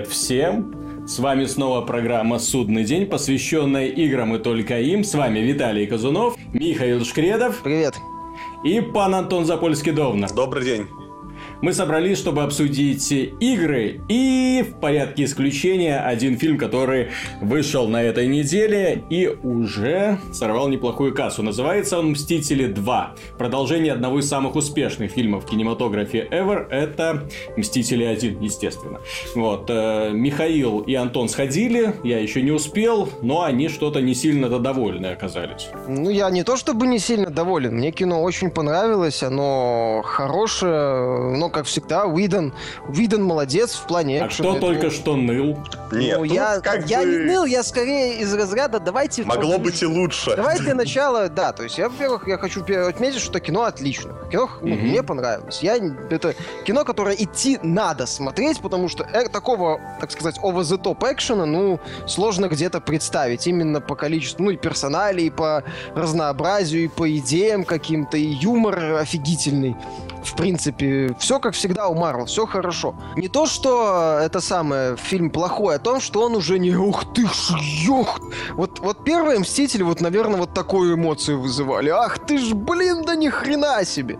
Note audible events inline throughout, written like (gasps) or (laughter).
привет всем! С вами снова программа «Судный день», посвященная играм и только им. С вами Виталий Казунов, Михаил Шкредов. Привет. И пан Антон Запольский-Довна. Добрый день. Мы собрались, чтобы обсудить игры и в порядке исключения один фильм, который вышел на этой неделе и уже сорвал неплохую кассу. Называется он «Мстители 2». Продолжение одного из самых успешных фильмов в кинематографе ever – это «Мстители 1», естественно. Вот. Э, Михаил и Антон сходили, я еще не успел, но они что-то не сильно-то довольны оказались. Ну, я не то чтобы не сильно доволен. Мне кино очень понравилось, оно хорошее, но как всегда, Уидон, Уидон молодец в плане А кто только что ныл? Нет, Ну, тут я, как я бы не ныл, я скорее из разряда давайте... могло быть и лучше. Давайте для начала, да, то есть я, во-первых, я хочу отметить, что кино отлично. Кино ну, Мгм. мне понравилось. Я, это кино, которое идти надо смотреть, потому что э, такого, так сказать, over the top экшена, ну, сложно где-то представить. Именно по количеству, ну, и персоналей, и по разнообразию, и по идеям каким-то, и юмор офигительный. В принципе, все как всегда у Марвел, все хорошо. Не то, что это самое, фильм плохой, а то, что он уже не ух ты ж, ёх. Вот, вот первые Мстители, вот, наверное, вот такую эмоцию вызывали. Ах ты ж, блин, да ни хрена себе.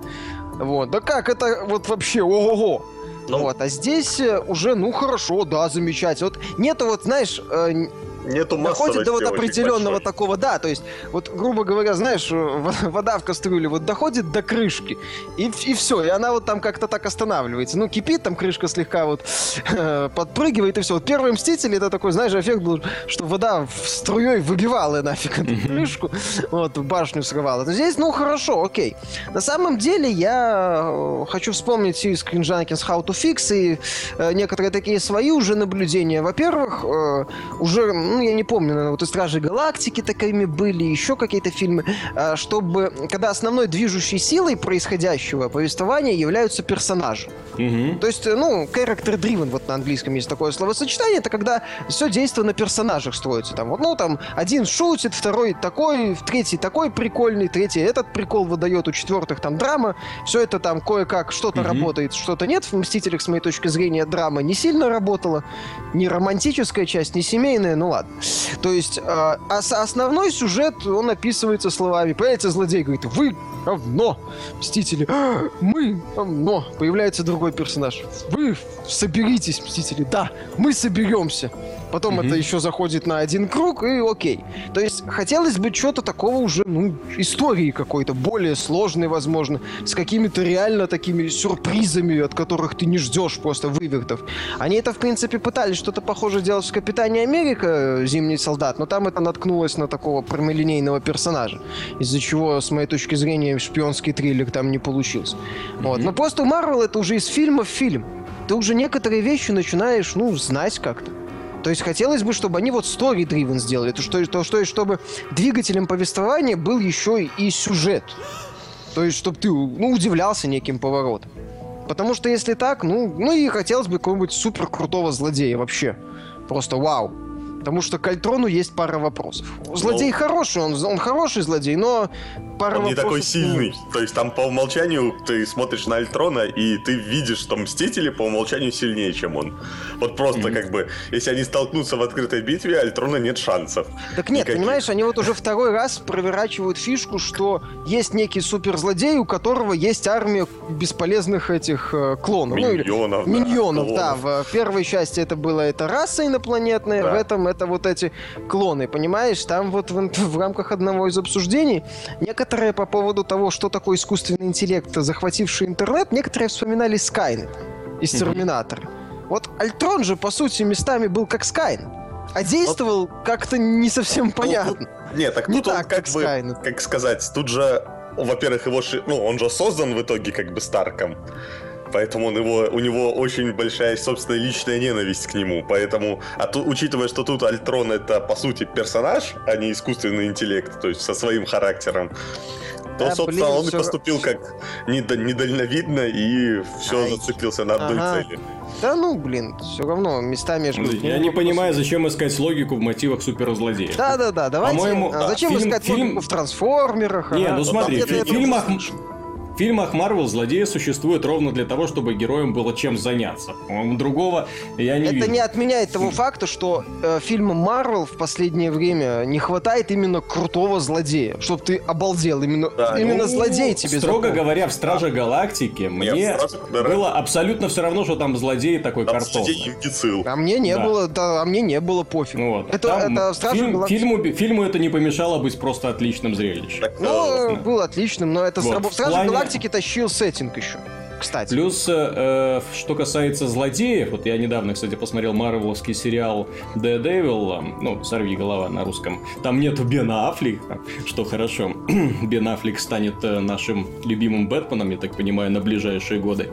Вот, да как это вот вообще, ого-го. Ну. Вот, а здесь э, уже, ну хорошо, да, замечательно. Вот нету вот, знаешь, э, Нету доходит до вот определенного большой. такого, да, то есть, вот, грубо говоря, знаешь, э, вода в кастрюле вот доходит до крышки, и, и все, и она вот там как-то так останавливается. Ну, кипит, там крышка слегка вот э, подпрыгивает, и все. Вот первый Мститель, это такой, знаешь, эффект был, что вода в струей выбивала нафиг эту крышку, вот, башню срывала. Но здесь, ну, хорошо, окей. На самом деле, я э, хочу вспомнить Screen Junkies How to Fix, и некоторые такие свои уже наблюдения. Во-первых, уже, ну, я не помню, наверное, вот и Стражи Галактики такими были, еще какие-то фильмы, э, чтобы, когда основной движущей силой происходящего повествования являются персонажи. Мгм. То есть, э, ну, character driven, вот на английском есть такое словосочетание, это когда все действие на персонажах строится. Там, вот, ну, там, один шутит, второй такой, третий такой прикольный, третий этот прикол выдает, у четвертых там драма. Все это там кое-как что-то Мгм. работает, что-то нет. В «Мстителях», с моей точки зрения, драма не сильно работала. Ни романтическая часть, ни семейная, ну ладно. То есть, э, основной сюжет, он описывается словами. Появляется злодей, говорит, вы говно, Мстители. «А, (gasps) Мы говно. Появляется другой персонаж. Вы соберитесь, Мстители. Да, мы соберемся. Потом Мгм. это еще заходит на один круг, и окей. То есть, хотелось бы что-то такого уже, ну, истории какой-то, более сложной, возможно, с какими-то реально такими сюрпризами, от которых ты не ждешь просто вывертов. Они это, в принципе, пытались что-то похожее делать в «Капитане Америка», «Зимний солдат», но там это наткнулось на такого прямолинейного персонажа, из-за чего, с моей точки зрения, шпионский триллер там не получился. Вот. Мгм. Но просто Марвел это уже из фильма в фильм. Ты уже некоторые вещи начинаешь, ну, знать как-то. То есть хотелось бы, чтобы они вот story driven сделали, то что, то, что, чтобы двигателем повествования был еще и сюжет. То есть, чтобы ты, ну, удивлялся неким поворотом. Потому что если так, ну, ну и хотелось бы какого-нибудь супер крутого злодея вообще. Просто вау. Потому что к Альтрону есть пара вопросов. Злодей Ну. хороший, он, он хороший злодей, но пара Он не вопросов... такой к сильный. нему. То есть там по умолчанию ты смотришь на Альтрона, и ты видишь, что Мстители по умолчанию сильнее, чем он. Вот просто Мгм. как бы, если они столкнутся в открытой битве, Альтрона нет шансов. Так нет, Никаких. понимаешь, они вот уже второй раз проверачивают фишку, что есть некий суперзлодей, у которого есть армия бесполезных этих э, клонов. Ну, или- Миньонов, да, Миньонов, да. клонов. В первой части это была эта раса инопланетная, Да. в этом это вот эти клоны, понимаешь? Там вот в, в рамках одного из обсуждений некоторые по поводу того, что такое искусственный интеллект, захвативший интернет, некоторые вспоминали Скайнет из. Терминатора. Вот Альтрон же, по сути, местами был как Скайнет. А действовал как-то не совсем понятно. Нет, так Не он так, как как бы, как сказать, тут же, во-первых, его, ну, он же создан в итоге как бы Старком. Поэтому он его, у него очень большая собственная личная ненависть к нему. Поэтому, а ту- учитывая, что тут Альтрон это по сути персонаж, а не искусственный интеллект, то есть со своим характером, то, Да, собственно, блин, он и всё- поступил как недальновидно и все Ай. зациклился на одной Ага. цели. Да ну, блин, все равно местами... я ж говорю, Я ну, не понимаю, зачем искать логику в мотивах суперзлодея. Да-да-да, давайте... По-моему, а да, зачем фильм- искать фильм- логику в трансформерах? Не, ага? ну смотри, в фильмах, фильмах Марвел злодеи существуют ровно для того, чтобы героям было чем заняться. Другого я не Это вижу. не отменяет того факта, что э, фильмам Марвел в последнее время не хватает именно крутого злодея. Чтоб ты обалдел. Именно, Да, именно ну, злодей тебе Строго запомнил. говоря, в Страже Галактики мне в «Страже», да. было абсолютно все равно, что там злодей такой Там картонный. А мне не Да. было, да, а мне не было пофиг. Ну вот. Это, Там это Стражи фильм- Галактики. фильму, фильму это не помешало быть просто отличным зрелищем. Так, Ну, э, был отличным, но это Вот, срабо- в Стражи плане- Галактики тащил сеттинг еще. Кстати. Плюс, э, что касается злодеев, вот я недавно, кстати, посмотрел марвеловский сериал Daredevil, э, ну, «Сорви голова» на русском. Там нету Бена Аффлека, что хорошо. (clears throat) Бен Аффлек станет э, нашим любимым Бэтменом, я так понимаю, на ближайшие годы.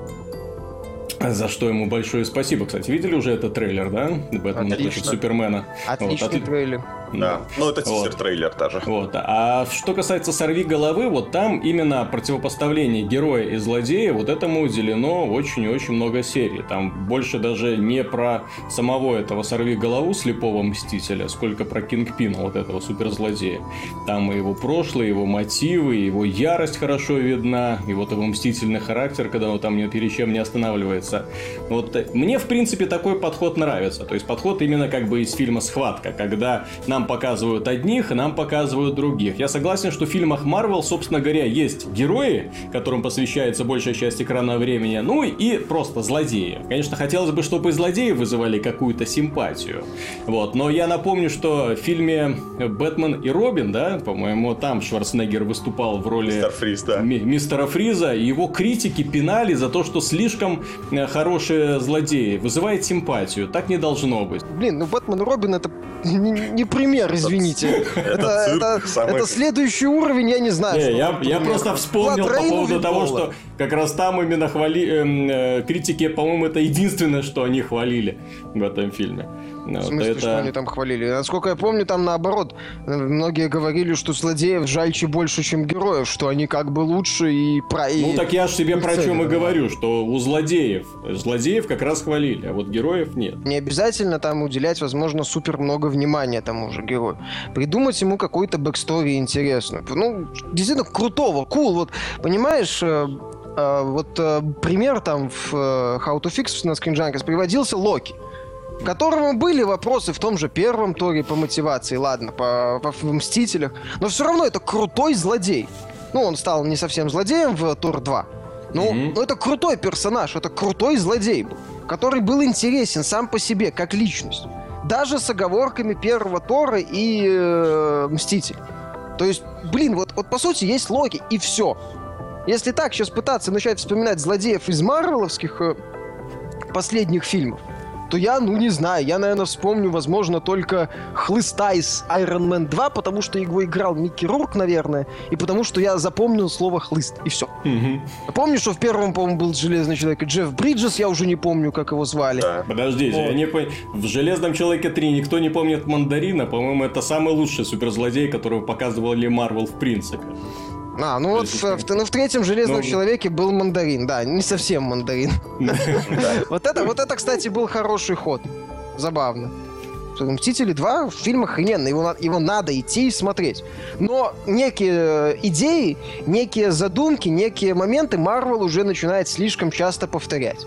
За что ему большое спасибо. Кстати, видели уже этот трейлер, да? Бэтмен против Супермена. Отличный Вот, отли- трейлер. Да, ну это Вот. тизер-трейлер даже. Вот. А что касается «Сорви головы», вот там именно противопоставление героя и злодея, вот этому уделено очень и очень много серий. Там больше даже не про самого этого «Сорви голову» слепого мстителя, сколько про Кингпина, вот этого суперзлодея. Там и его прошлое, его мотивы, его ярость хорошо видна, и вот его мстительный характер, когда он там ни перед чем не останавливается. Вот мне, в принципе, такой подход нравится. То есть подход именно как бы из фильма «Схватка», когда нам показывают одних, нам показывают других. Я согласен, что в фильмах Марвел, собственно говоря, есть герои, которым посвящается большая часть экранного времени, ну и просто злодеи. Конечно, хотелось бы, чтобы и злодеи вызывали какую-то симпатию. Вот. Но я напомню, что в фильме «Бэтмен и Робин», да, по-моему, там Шварценеггер выступал в роли Мистер Фриз, да. ми- мистера Фриза, и его критики пинали за то, что слишком э, хорошие злодеи. Вызывает симпатию. Так не должно быть. Блин, ну Бэтмен и Робин это не, не пример, извините. Это, следующий уровень, я не знаю. Я, просто вспомнил по поводу того, что как раз там именно хвали... эм, э, критики, по-моему, это единственное, что они хвалили в этом фильме. Ну, В смысле, это- что они там хвалили? Насколько я помню, там наоборот. Многие говорили, что злодеев жальче больше, чем героев, что они как бы лучше и про... Ну так я же тебе про чем и говорю, что у злодеев, злодеев как раз хвалили, а вот героев нет. Не обязательно там уделять, возможно, супер много внимания тому же герою. Придумать ему какой-то backstory интересную. Ну, действительно крутого, cool. Вот, понимаешь, э, э, вот э, пример там в How to Fix на Screen Junkies приводился Локи. Которому были вопросы в том же первом торе по мотивации, ладно, по, по- в Мстителях, но все равно это крутой злодей. Ну, он стал не совсем злодеем в Тор 2. Ну, но это крутой персонаж, это крутой злодей был, который был интересен сам по себе, как личность. Даже с оговорками первого Тора и э, Мститель. То есть, блин, вот, вот по сути есть Локи, и все. Если так сейчас пытаться начать вспоминать злодеев из марвеловских э, последних фильмов, то я, ну не знаю, я, наверное, вспомню, возможно, только Хлыста из Iron Man 2, потому что его играл Микки Рурк, наверное, и потому что я запомнил слово «хлыст», и все. Мгм. Помню, что в первом, по-моему, был Железный Человек и Джефф Бриджес, я уже не помню, как его звали. Да. Подождите, я не пон- в Железном человеке 3 никто не помнит Мандарина. По-моему, это самый лучший суперзлодей, которого показывали Марвел в принципе. А, ну вот в, ну, в третьем Железном Ну, Человеке был Мандарин, да, не совсем Мандарин. (laughs) Вот это, вот это, кстати, был хороший ход. Забавно. Мстители 2 фильм охрененный, его, его надо идти и смотреть. Но некие э, идеи, некие задумки, некие моменты Марвел уже начинает слишком часто повторять.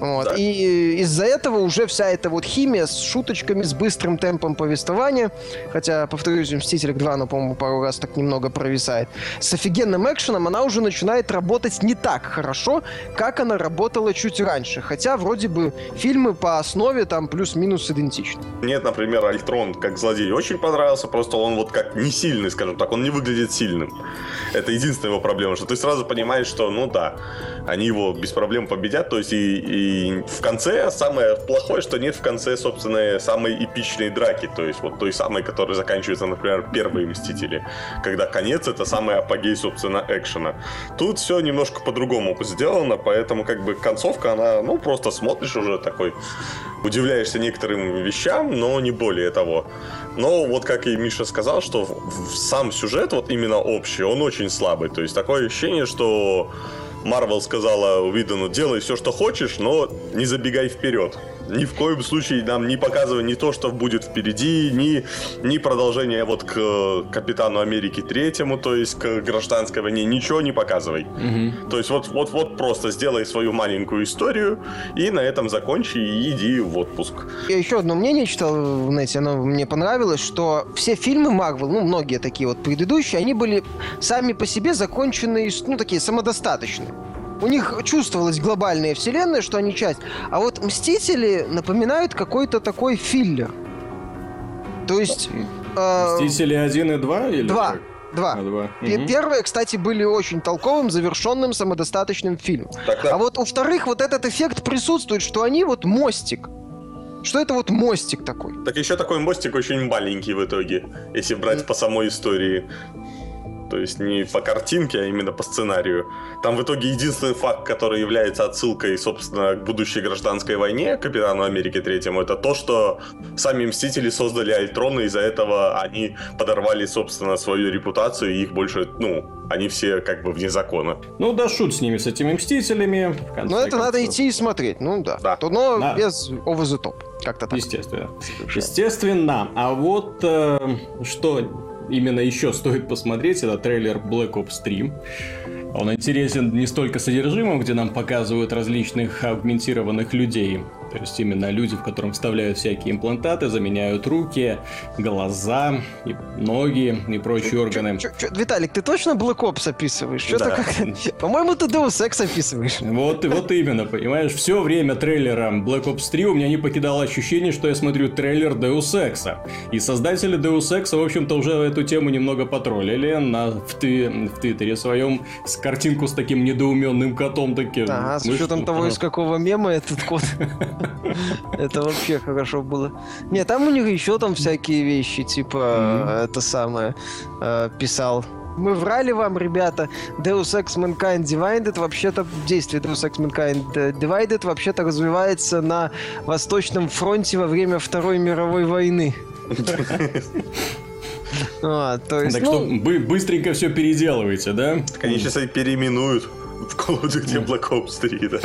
Вот. Да. И из-за этого уже вся эта вот химия с шуточками, с быстрым темпом повествования, хотя, повторюсь, в «Мстителях 2», она, по-моему, пару раз так немного провисает, с офигенным экшеном она уже начинает работать не так хорошо, как она работала чуть раньше. Хотя, вроде бы, фильмы по основе там плюс-минус идентичны. Мне, например, Альтрон как злодей очень понравился, просто он вот как не сильный, скажем так, он не выглядит сильным. Это единственная его проблема, что ты сразу понимаешь, что, ну да, они его без проблем победят, то есть и, и в конце самое плохое, что нет в конце, собственно, самой эпичной драки, то есть вот той самой, которая заканчивается, например, первые Мстители, когда конец это самый апогей, собственно, экшена. Тут все немножко по-другому сделано, поэтому как бы концовка, она, ну, просто смотришь уже такой, удивляешься некоторым вещам, но не более того. Но вот как и Миша сказал, что в- в сам сюжет, вот именно общий, он очень слабый. То есть такое ощущение, что Марвел сказала Уидону, делай все, что хочешь, но не забегай вперед. Ни в коем случае нам не показывая ни то, что будет впереди, ни, ни продолжение вот к э, Капитану Америки Третьему, то есть к гражданской войне, ничего не показывай. Угу. То есть вот, вот, вот просто сделай свою маленькую историю и на этом закончи и иди в отпуск. Я еще одно мнение читал в нете, оно мне понравилось, что все фильмы Марвел, ну, многие такие вот предыдущие, они были сами по себе законченные, ну, такие самодостаточные. У них чувствовалась глобальная вселенная, что они часть. А вот Мстители напоминают какой-то такой филлер. То есть... Э, Мстители 1 и 2? Или 2. Два. А, два. Угу. Первые, кстати, были очень толковым, завершенным, самодостаточным фильмом. Так. А вот у вторых вот этот эффект присутствует, что они вот мостик. Что это вот мостик такой? Так еще такой мостик очень маленький в итоге, если брать по самой истории. То есть не по картинке, а именно по сценарию. Там в итоге единственный факт, который является отсылкой, собственно, к будущей гражданской войне Капитану Америки Третьему, это то, что сами Мстители создали Альтрон, и из-за этого они подорвали, собственно, свою репутацию, и их больше, ну, они все как бы вне закона. Ну да, шут с ними, с этими Мстителями. Ну это концов. надо идти и смотреть, ну да. да. То, но да. без over the top. Как-то так. Естественно. Естественно. А вот э, что именно еще стоит посмотреть, это трейлер Black Ops 3. Он интересен не столько содержимым, где нам показывают различных аугментированных людей, то есть именно люди, в котором вставляют всякие имплантаты, заменяют руки, глаза, и ноги и прочие органы. Чё, чё, Виталик, ты точно Black Ops описываешь? Что-то да. как (laughs) По-моему, ты Deus Ex описываешь. Вот, вот именно, понимаешь? Все время трейлера Black Ops 3 у меня не покидало ощущение, что я смотрю трейлер Deus Ex. И создатели Deus Ex, в общем-то, уже эту тему немного потроллили на, в, ты, в Твиттере своем с картинку с таким недоуменным котом таким. Ага, с учетом того, из какого мема этот кот. (laughs) (laughs) Это вообще хорошо было. Не, там у них еще там всякие вещи, типа это самое э, писал мы врали вам, ребята. Deus Ex Mankind Divided вообще-то действие Deus Ex Mankind Divided вообще-то развивается на Восточном фронте во время Второй мировой войны. (laughs) (laughs) А, то есть, так ну... что быстренько все переделываете, да? Они сейчас переименуют в Call of Duty Black Ops 3, да?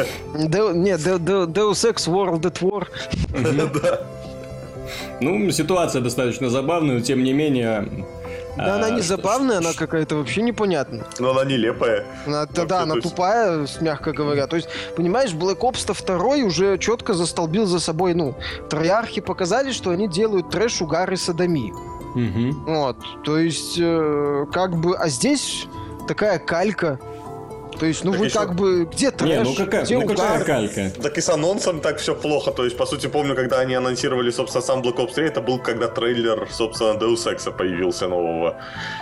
De, нет, de, de, Deus Ex World at War. Да. Ну, ситуация достаточно забавная, но тем не менее... Да, а, она не забавная, она какая-то вообще непонятная. Но она нелепая. Она, да, да, она тупая, мягко говоря. То есть, понимаешь, Black Ops 2 уже четко застолбил за собой, ну, троярхи показали, что они делают трэш, угар и садомию. Угу. Вот, то есть, э, как бы, а здесь такая калька то есть, ну так вы еще... как бы где трэш, Не, ну какая, где ну какая калька? Так и с анонсом так все плохо. То есть, по сути, помню, когда они анонсировали, собственно, сам Black Ops 3, это был когда трейлер, собственно, Deus Ex появился нового.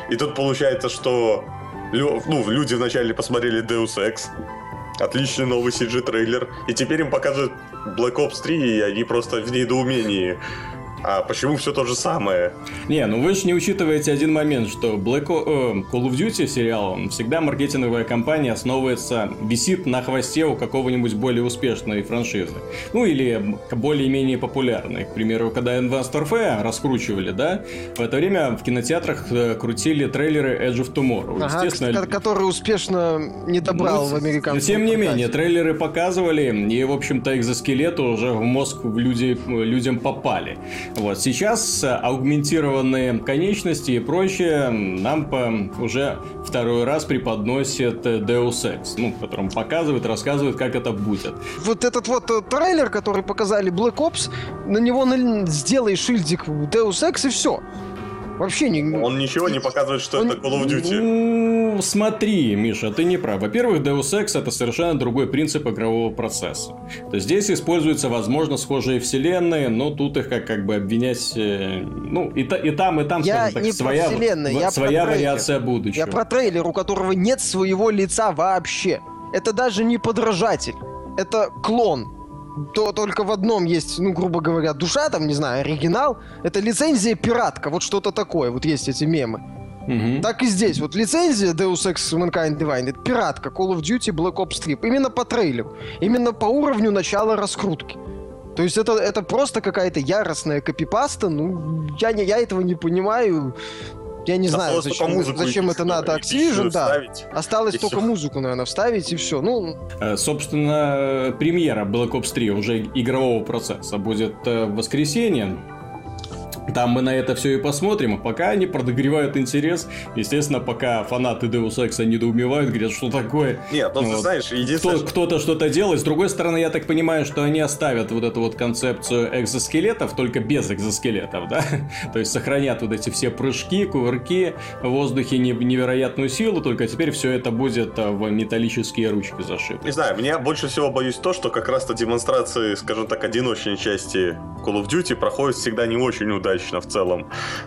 И тут получается, что ну, люди вначале посмотрели Deus Ex, отличный новый CG-трейлер, и теперь им показывают Black Ops 3, и они просто в недоумении. А почему все то же самое? Не, ну вы же не учитываете один момент, что Black o... э, Call of Duty сериал, он всегда маркетинговая компания основывается, висит на хвосте у какого-нибудь более успешной франшизы. Ну или более-менее популярной. К примеру, когда Advanced Warfare раскручивали, да, в это время в кинотеатрах э, крутили трейлеры Edge of Tomorrow. Ага, Естественно, который успешно не добрал ну, в американском Но тем не менее, трейлеры показывали, и, в общем-то, экзоскелеты уже в мозг в люди, людям попали. Вот сейчас аугментированные конечности и прочее нам по, уже второй раз преподносит Deus Ex, ну, которым показывает, рассказывает, как это будет. Вот этот вот э, трейлер, который показали Black Ops, на него сделай шильдик Deus Ex и все. Вообще не... Он ничего не показывает, что он... это Call of Duty. Ну, смотри, Миша, ты не прав. Во-первых, Deus Ex это совершенно другой принцип игрового процесса. То есть здесь используются, возможно, схожие вселенные, но тут их как, как бы обвинять... Э, ну, и, та, и там, и там, я так, не своя, про вселенные, я своя про вариация будущего. Я про трейлер, у которого нет своего лица вообще. Это даже не подражатель. Это клон то только в одном есть, ну, грубо говоря, душа, там, не знаю, оригинал. Это лицензия пиратка, вот что-то такое. Вот есть эти мемы. Угу. Так и здесь. Вот лицензия Deus Ex Mankind Divine это пиратка Call of Duty Black Ops 3. Именно по трейлеру. Именно по уровню начала раскрутки. То есть это, это просто какая-то яростная копипаста. Ну, я, не, я этого не понимаю. Я не знаю, зачем, зачем это надо Activision, да. Вставить, Осталось только все. музыку, наверное, вставить и все. Ну... Э, собственно, премьера Black Ops 3 уже игрового процесса будет э, в воскресенье. Там мы на это все и посмотрим, а пока они подогревают интерес. Естественно, пока фанаты Deus Ex недоумевают, говорят, что такое. Нет, ну вот. ты знаешь, единственное... Кто, кто-то что-то делает. С другой стороны, я так понимаю, что они оставят вот эту вот концепцию экзоскелетов, только без экзоскелетов, да? (laughs) То есть сохранят вот эти все прыжки, кувырки в воздухе, невероятную силу, только теперь все это будет а, в металлические ручки зашито. Не знаю, меня больше всего боюсь то, что как раз-то демонстрации, скажем так, одиночной части Call of Duty проходят всегда не очень удачно достаточно в целом.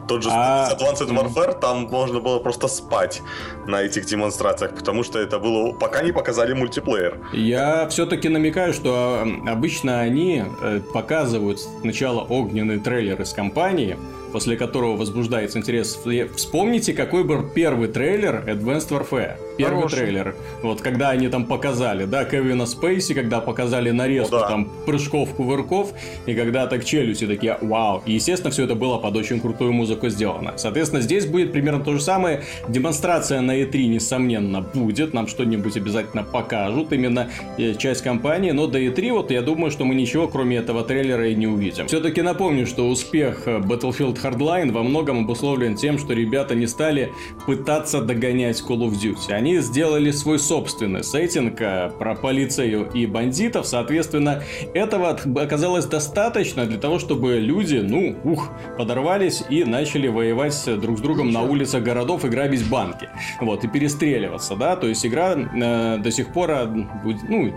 Тот же а... Advanced Warfare, там можно было просто спать на этих демонстрациях, потому что это было... Пока не показали мультиплеер. Я все-таки намекаю, что обычно они э, показывают сначала огненный трейлер из компании, после которого возбуждается интерес. Вспомните, какой был первый трейлер Advanced Warfare. Первый Хороший. трейлер. Вот когда они там показали, да, Кевина Спейси, когда показали нарезку О, да. там прыжков, кувырков, и когда так челюсти такие, вау. И, естественно, все это было под очень крутую музыку сделано. Соответственно, здесь будет примерно то же самое. Демонстрация на E3, несомненно, будет. Нам что-нибудь обязательно покажут. Именно э, часть компании. Но до E3, вот я думаю, что мы ничего, кроме этого трейлера, и не увидим. Все-таки напомню, что успех э, Battlefield Hardline во многом обусловлен тем, что ребята не стали пытаться догонять Call of Duty. Они сделали свой собственный сеттинг э, про полицею и бандитов, соответственно, этого оказалось достаточно для того, чтобы люди, ну, ух, подорвались и начали воевать друг с другом на улицах городов и грабить банки. Вот, и перестреливаться, да, то есть игра э, до сих пор, э, ну,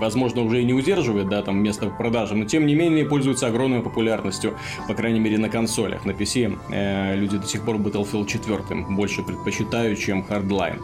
возможно, уже и не удерживает, да, там место в продаже, но тем не менее пользуется огромной популярностью, по крайней мере, на консолях. На PC э, люди до сих пор Battlefield 4 больше предпочитают, чем Hardline.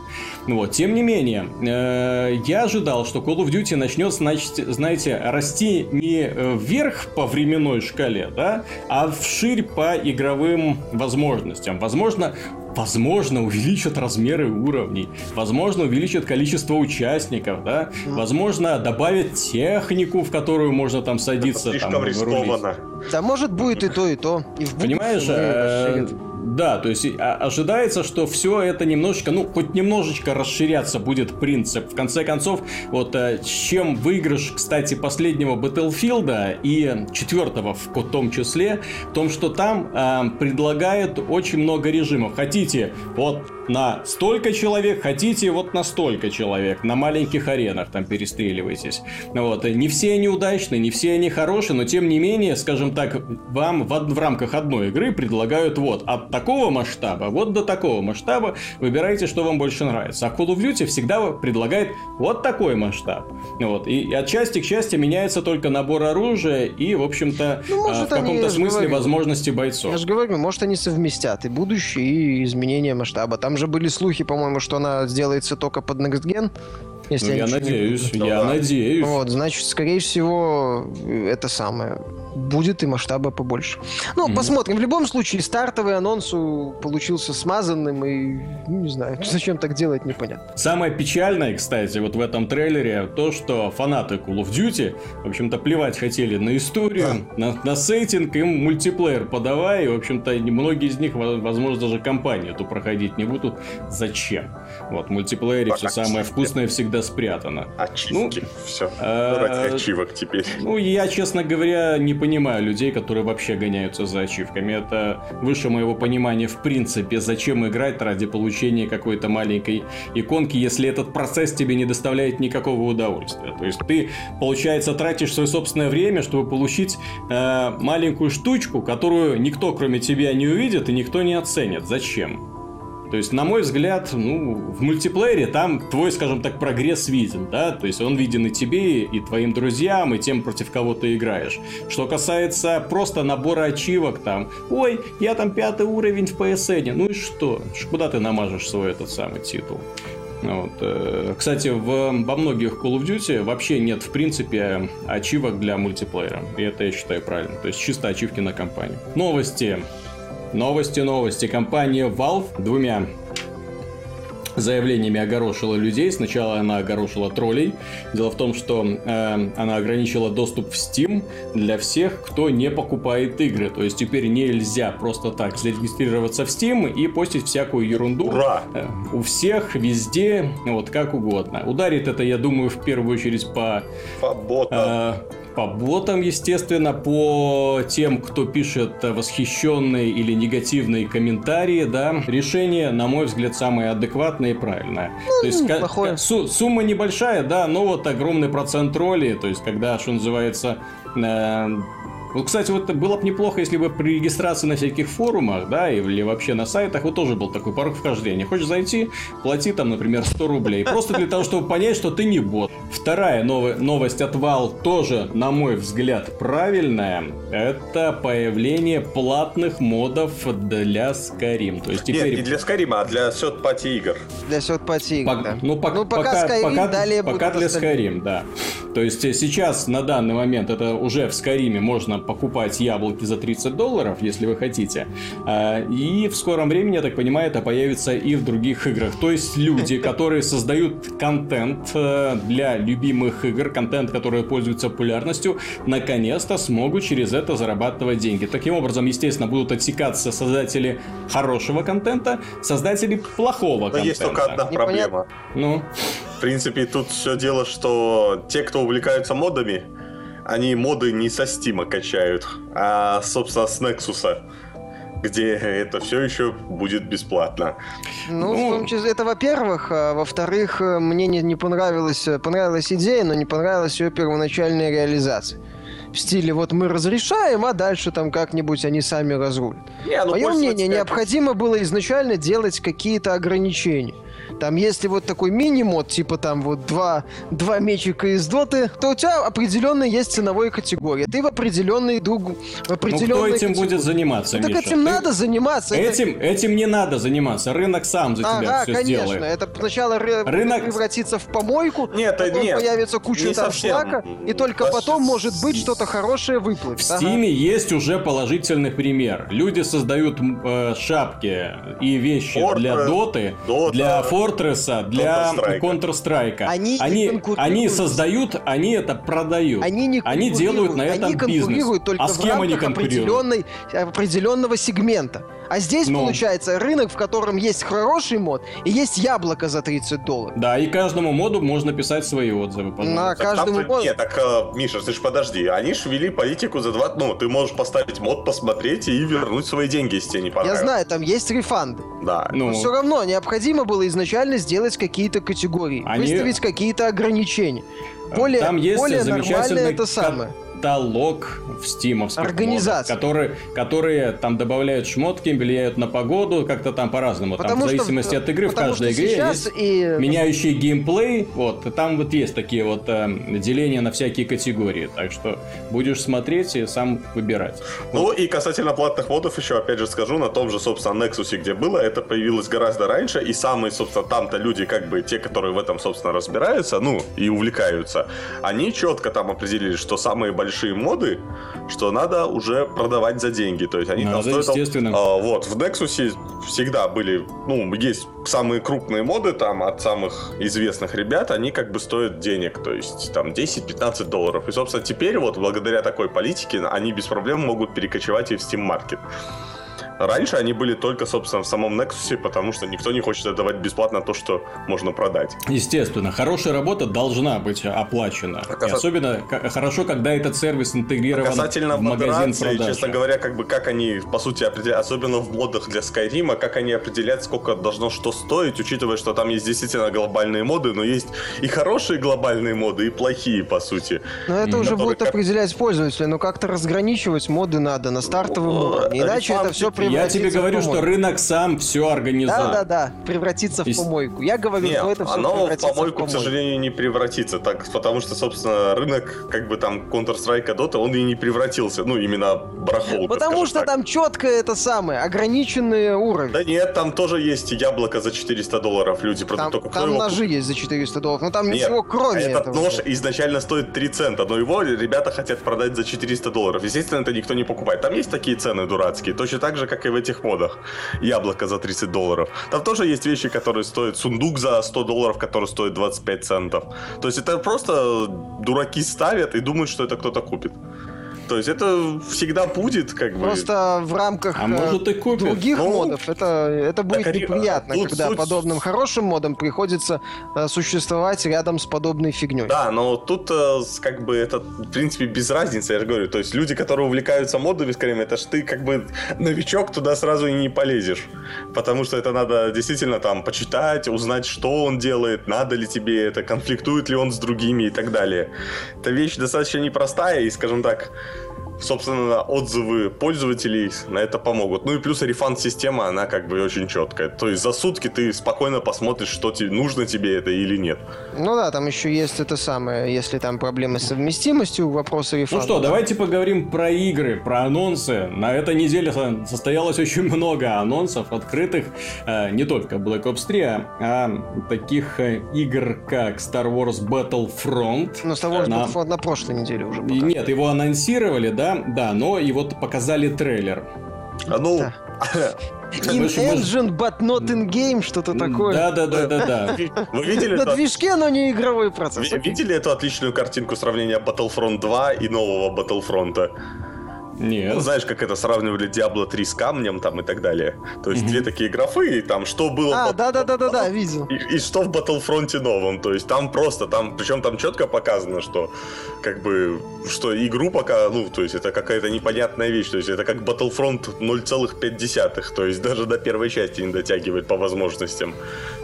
Ну вот, тем не менее, э, я ожидал, что Call of Duty начнет, значит, знаете, расти не э, вверх по временной шкале, да, а вширь по игровым возможностям. Возможно, возможно, увеличат размеры уровней, возможно, увеличат количество участников, да, возможно, добавят технику, в которую можно там садиться. Это слишком там, рискованно. Да, может, будет и то, и то. И в Понимаешь, э, да, то есть а, ожидается, что все это немножечко, ну, хоть немножечко расширяться будет принцип. В конце концов, вот э, чем выигрыш, кстати, последнего Battlefield и четвертого в том числе, в том, что там э, предлагают очень много режимов. Хотите, вот на столько человек, хотите вот на столько человек, на маленьких аренах там перестреливайтесь. Вот. Не все они удачные, не все они хорошие, но тем не менее, скажем так, вам в, в рамках одной игры предлагают вот от такого масштаба, вот до такого масштаба, выбирайте, что вам больше нравится. А Call of Duty всегда предлагает вот такой масштаб. Вот. И, и от части к части меняется только набор оружия и, в общем-то, ну, может, в каком-то смысле говорю, возможности бойцов. Я же говорю, может они совместят и будущее, и изменение масштаба. Там же были слухи, по-моему, что она сделается только под Next Gen. Если ну, я надеюсь, не... я да. надеюсь. Вот, значит, скорее всего, это самое будет и масштаба побольше. Ну, mm-hmm. посмотрим. В любом случае, стартовый анонс получился смазанным, и, ну, не знаю, (laughs) зачем так делать, непонятно. Самое печальное, кстати, вот в этом трейлере, то, что фанаты Call of Duty, в общем-то, плевать хотели на историю, да. на, на сеттинг, им мультиплеер подавай, и, в общем-то, многие из них, возможно, даже компанию эту проходить не будут. Зачем? Вот, в мультиплеере а, все самое вкусное всегда спрятано. Ачивки, ну, все. А, ачивок теперь. Ну, я, честно говоря, не понимаю людей, которые вообще гоняются за ачивками. Это выше моего понимания в принципе, зачем играть ради получения какой-то маленькой иконки, если этот процесс тебе не доставляет никакого удовольствия. То есть ты, получается, тратишь свое собственное время, чтобы получить э, маленькую штучку, которую никто кроме тебя не увидит и никто не оценит. Зачем? То есть, на мой взгляд, ну, в мультиплеере там твой, скажем так, прогресс виден, да, то есть он виден и тебе, и твоим друзьям, и тем, против кого ты играешь. Что касается просто набора ачивок там, ой, я там пятый уровень в PSN, ну и что? Куда ты намажешь свой этот самый титул? Вот. Э, кстати, в, во многих Call of Duty вообще нет, в принципе, ачивок для мультиплеера. И это я считаю правильно. То есть чисто ачивки на компанию. Новости. Новости, новости. Компания Valve двумя заявлениями огорошила людей. Сначала она огорошила троллей. Дело в том, что э, она ограничила доступ в Steam для всех, кто не покупает игры. То есть теперь нельзя просто так зарегистрироваться в Steam и постить всякую ерунду. Ура! Э, у всех, везде, вот как угодно. Ударит это, я думаю, в первую очередь по... По ботам. Э, по ботам, естественно, по тем, кто пишет восхищенные или негативные комментарии, да. Решение, на мой взгляд, самое адекватное и правильное. Ну, то есть неплохое. су- сумма небольшая, да, но вот огромный процент роли, то есть когда, что называется, э, вот, кстати, вот было бы неплохо, если бы при регистрации на всяких форумах, да, или вообще на сайтах, вот тоже был такой порог вхождения. Хочешь зайти, плати там, например, 100 рублей. Просто для того, чтобы понять, что ты не бот. Вторая нов- новость от Valve тоже, на мой взгляд, правильная. Это появление платных модов для Skyrim. То есть теперь... Нет, не для Скарима, а для сет пати игр. Для сет-пати игр, Пок- да. Ну, пок- Ну, пока Skyrim, пока, далее пока для остальные. Skyrim, да. То есть э, сейчас, на данный момент, это уже в Skyrim можно покупать яблоки за 30 долларов, если вы хотите. А, И в скором времени, я так понимаю, это появится и в других играх. То есть люди, (laughs) которые создают контент э, для любимых игр, контент, который пользуется популярностью, наконец-то смогут через это зарабатывать деньги. Таким образом, естественно, будут отсекаться создатели хорошего контента, создатели плохого Но контента. есть только одна проблема. Ну, В принципе, тут все дело, что те, кто увлекаются модами, они моды не со Стима качают, а, собственно, с Nexus, где это все еще будет бесплатно. Ну, Ну, в том числе, это во-первых. А во-вторых, э, мне не, не понравилась, э, понравилась идея, но не понравилась ее первоначальная реализация. В стиле вот мы разрешаем, а дальше там как-нибудь они сами разрулят. Не, ну, Мое мнение, как- необходимо было изначально делать какие-то ограничения. Там, если вот такой мини-мод, типа там вот два, два мечика из доты, то у тебя определенная есть ценовая категория. Ты в определенной друг... В ну кто этим категории. будет заниматься, Ну, так Миша? этим Ты- надо заниматься. это- Этим, этим не надо заниматься. Рынок сам за тебя Ага, все конечно. сделает. Это сначала ры- Рынок- превратится в помойку, Нет, потом нет, появится куча не там шлака, и только Да потом, может быть, что-то хорошее выплыть. В Ага. Стиме есть уже положительный пример. Люди создают э, шапки и вещи Fortress, для Доты, Dota, для Фортреса, для Counter-Strike. Они они, они создают, они это продают. Они не Они делают на этом Они бизнес. только а с кем они рамках конкурируют? определенной, определенного сегмента. А здесь Ну. получается рынок, в котором есть хороший мод и есть яблоко за 30 долларов. Да, и каждому моду можно писать свои отзывы, На каждому моду. Нет, так, э, Миша, ты ж подожди. Они ж ввели политику за два... Ну, ты можешь поставить мод, посмотреть и вернуть свои деньги, если тебе не Я понравилось. знаю, там есть рефанды. Да. Ну, Но все равно необходимо было изначально сделать какие-то категории, Они- выставить какие-то ограничения. Более, Там есть более замечательный нормальное это самое. Каталог в стимовских Организация. модах, которые, которые там добавляют шмотки, влияют на погоду, как-то там по-разному. Там, в зависимости от игры, в каждой что игре есть и меняющий геймплей. Вот, и там вот есть такие вот э, деления на всякие категории. Так что будешь смотреть и сам выбирать. Ну и касательно платных модов еще, опять же скажу, на том же, собственно, Nexus, где было, это появилось гораздо раньше, и самые, собственно, там-то люди, как бы, те, которые в этом, собственно, разбираются, ну, и увлекаются, они четко там определили, что самые большие моды, что надо уже продавать за деньги, то есть они Надо, там стоят... естественно. а, вот, в Nexus всегда были, ну, есть самые крупные моды там от самых известных ребят, они как бы стоят денег, то есть там 10-15 долларов. И, собственно, теперь вот благодаря такой политике они без проблем могут перекочевать и в Steam Market. Раньше они были только, собственно, в самом Nexus, потому что никто не хочет отдавать бесплатно то, что можно продать. Естественно, хорошая работа должна быть оплачена. А И особенно хорошо, когда этот сервис интегрирован Касательно в магазин продаж. честно говоря, как бы как они, по сути, определяют, особенно в модах для Skyrim, как они определяют, сколько должно что стоить, учитывая, что там есть действительно глобальные моды, но есть и хорошие глобальные моды, и плохие, по сути. Но это уже будет как- определять пользователя, но как-то разграничивать моды надо на стартовом Ну, уровне, иначе это все Я тебе говорю, что рынок сам все организует. Да-да-да, превратится в И с- помойку. Я говорю, Не, что это все оно в превратится в помойку, к сожалению, не превратится, так, потому что, собственно, рынок, как бы там Counter-Strike, Dota, он и не превратился, ну, именно барахолка, Потому что так. там четко это самое, ограниченный уровень. Да нет, там тоже есть яблоко за 400 долларов, люди просто Там, только там его ножи есть за 400 долларов, но там Нет, ничего кроме этот этого. нож изначально стоит 3 цента, но его ребята хотят продать за 400 долларов. Естественно, это никто не покупает. Там есть такие цены дурацкие. Точно так же, как и в этих модах. Яблоко за 30 долларов. Там тоже есть вещи, которые стоят сундук за 100 долларов, который стоит 25 центов. То есть это просто дураки ставят и думают, что это кто-то купит. То есть это всегда будет как бы... Просто в рамках А э, может, и купят. других Ну, модов это, это будет а неприятно, тут когда суть- подобным хорошим модам приходится э, существовать рядом с подобной фигней. Да, но тут э, как бы это, в принципе, без разницы, я же говорю. То есть люди, которые увлекаются модами, скорее, это ж ты как бы новичок, туда сразу и не полезешь. Потому что это надо действительно там почитать, узнать, что он делает, надо ли тебе это, конфликтует ли он с другими и так далее. Эта вещь достаточно непростая и, скажем так, собственно, отзывы пользователей на это помогут. Ну и плюс рефанд-система, она как бы очень четкая. То есть за сутки ты спокойно посмотришь, что тебе, нужно тебе это или нет. Ну да, там еще есть это самое, если там проблемы с совместимостью, вопросы Ну рефанда. что, давайте поговорим про игры, про анонсы. На этой неделе со- состоялось очень много анонсов, открытых э, не только Black Ops 3, а, а таких э, игр, как Star Wars Battlefront. Ну, с того же На- Battlefront на прошлой неделе уже показали. Нет, его анонсировали, да, да, но и вот показали трейлер. А ну, Да. (laughs) In engine, but not in game, что-то такое. Да, да, да, да, да. (laughs) вы видели На движке, но не игровой процесс. Ви- Видели эту отличную картинку сравнения Battlefront 2 и нового Battlefront? Ну, Нет. знаешь, как это сравнивали Diablo 3 с камнем там и так далее. То есть две такие графы, и там что было... А, в да, да, да, да, да, видел. И, и что в Battlefront новом. То есть там просто, там, причем там четко показано, что как бы, что игру пока, ну, то есть это какая-то непонятная вещь. То есть это как Battlefront 0,5. То есть даже до первой части не дотягивает по возможностям.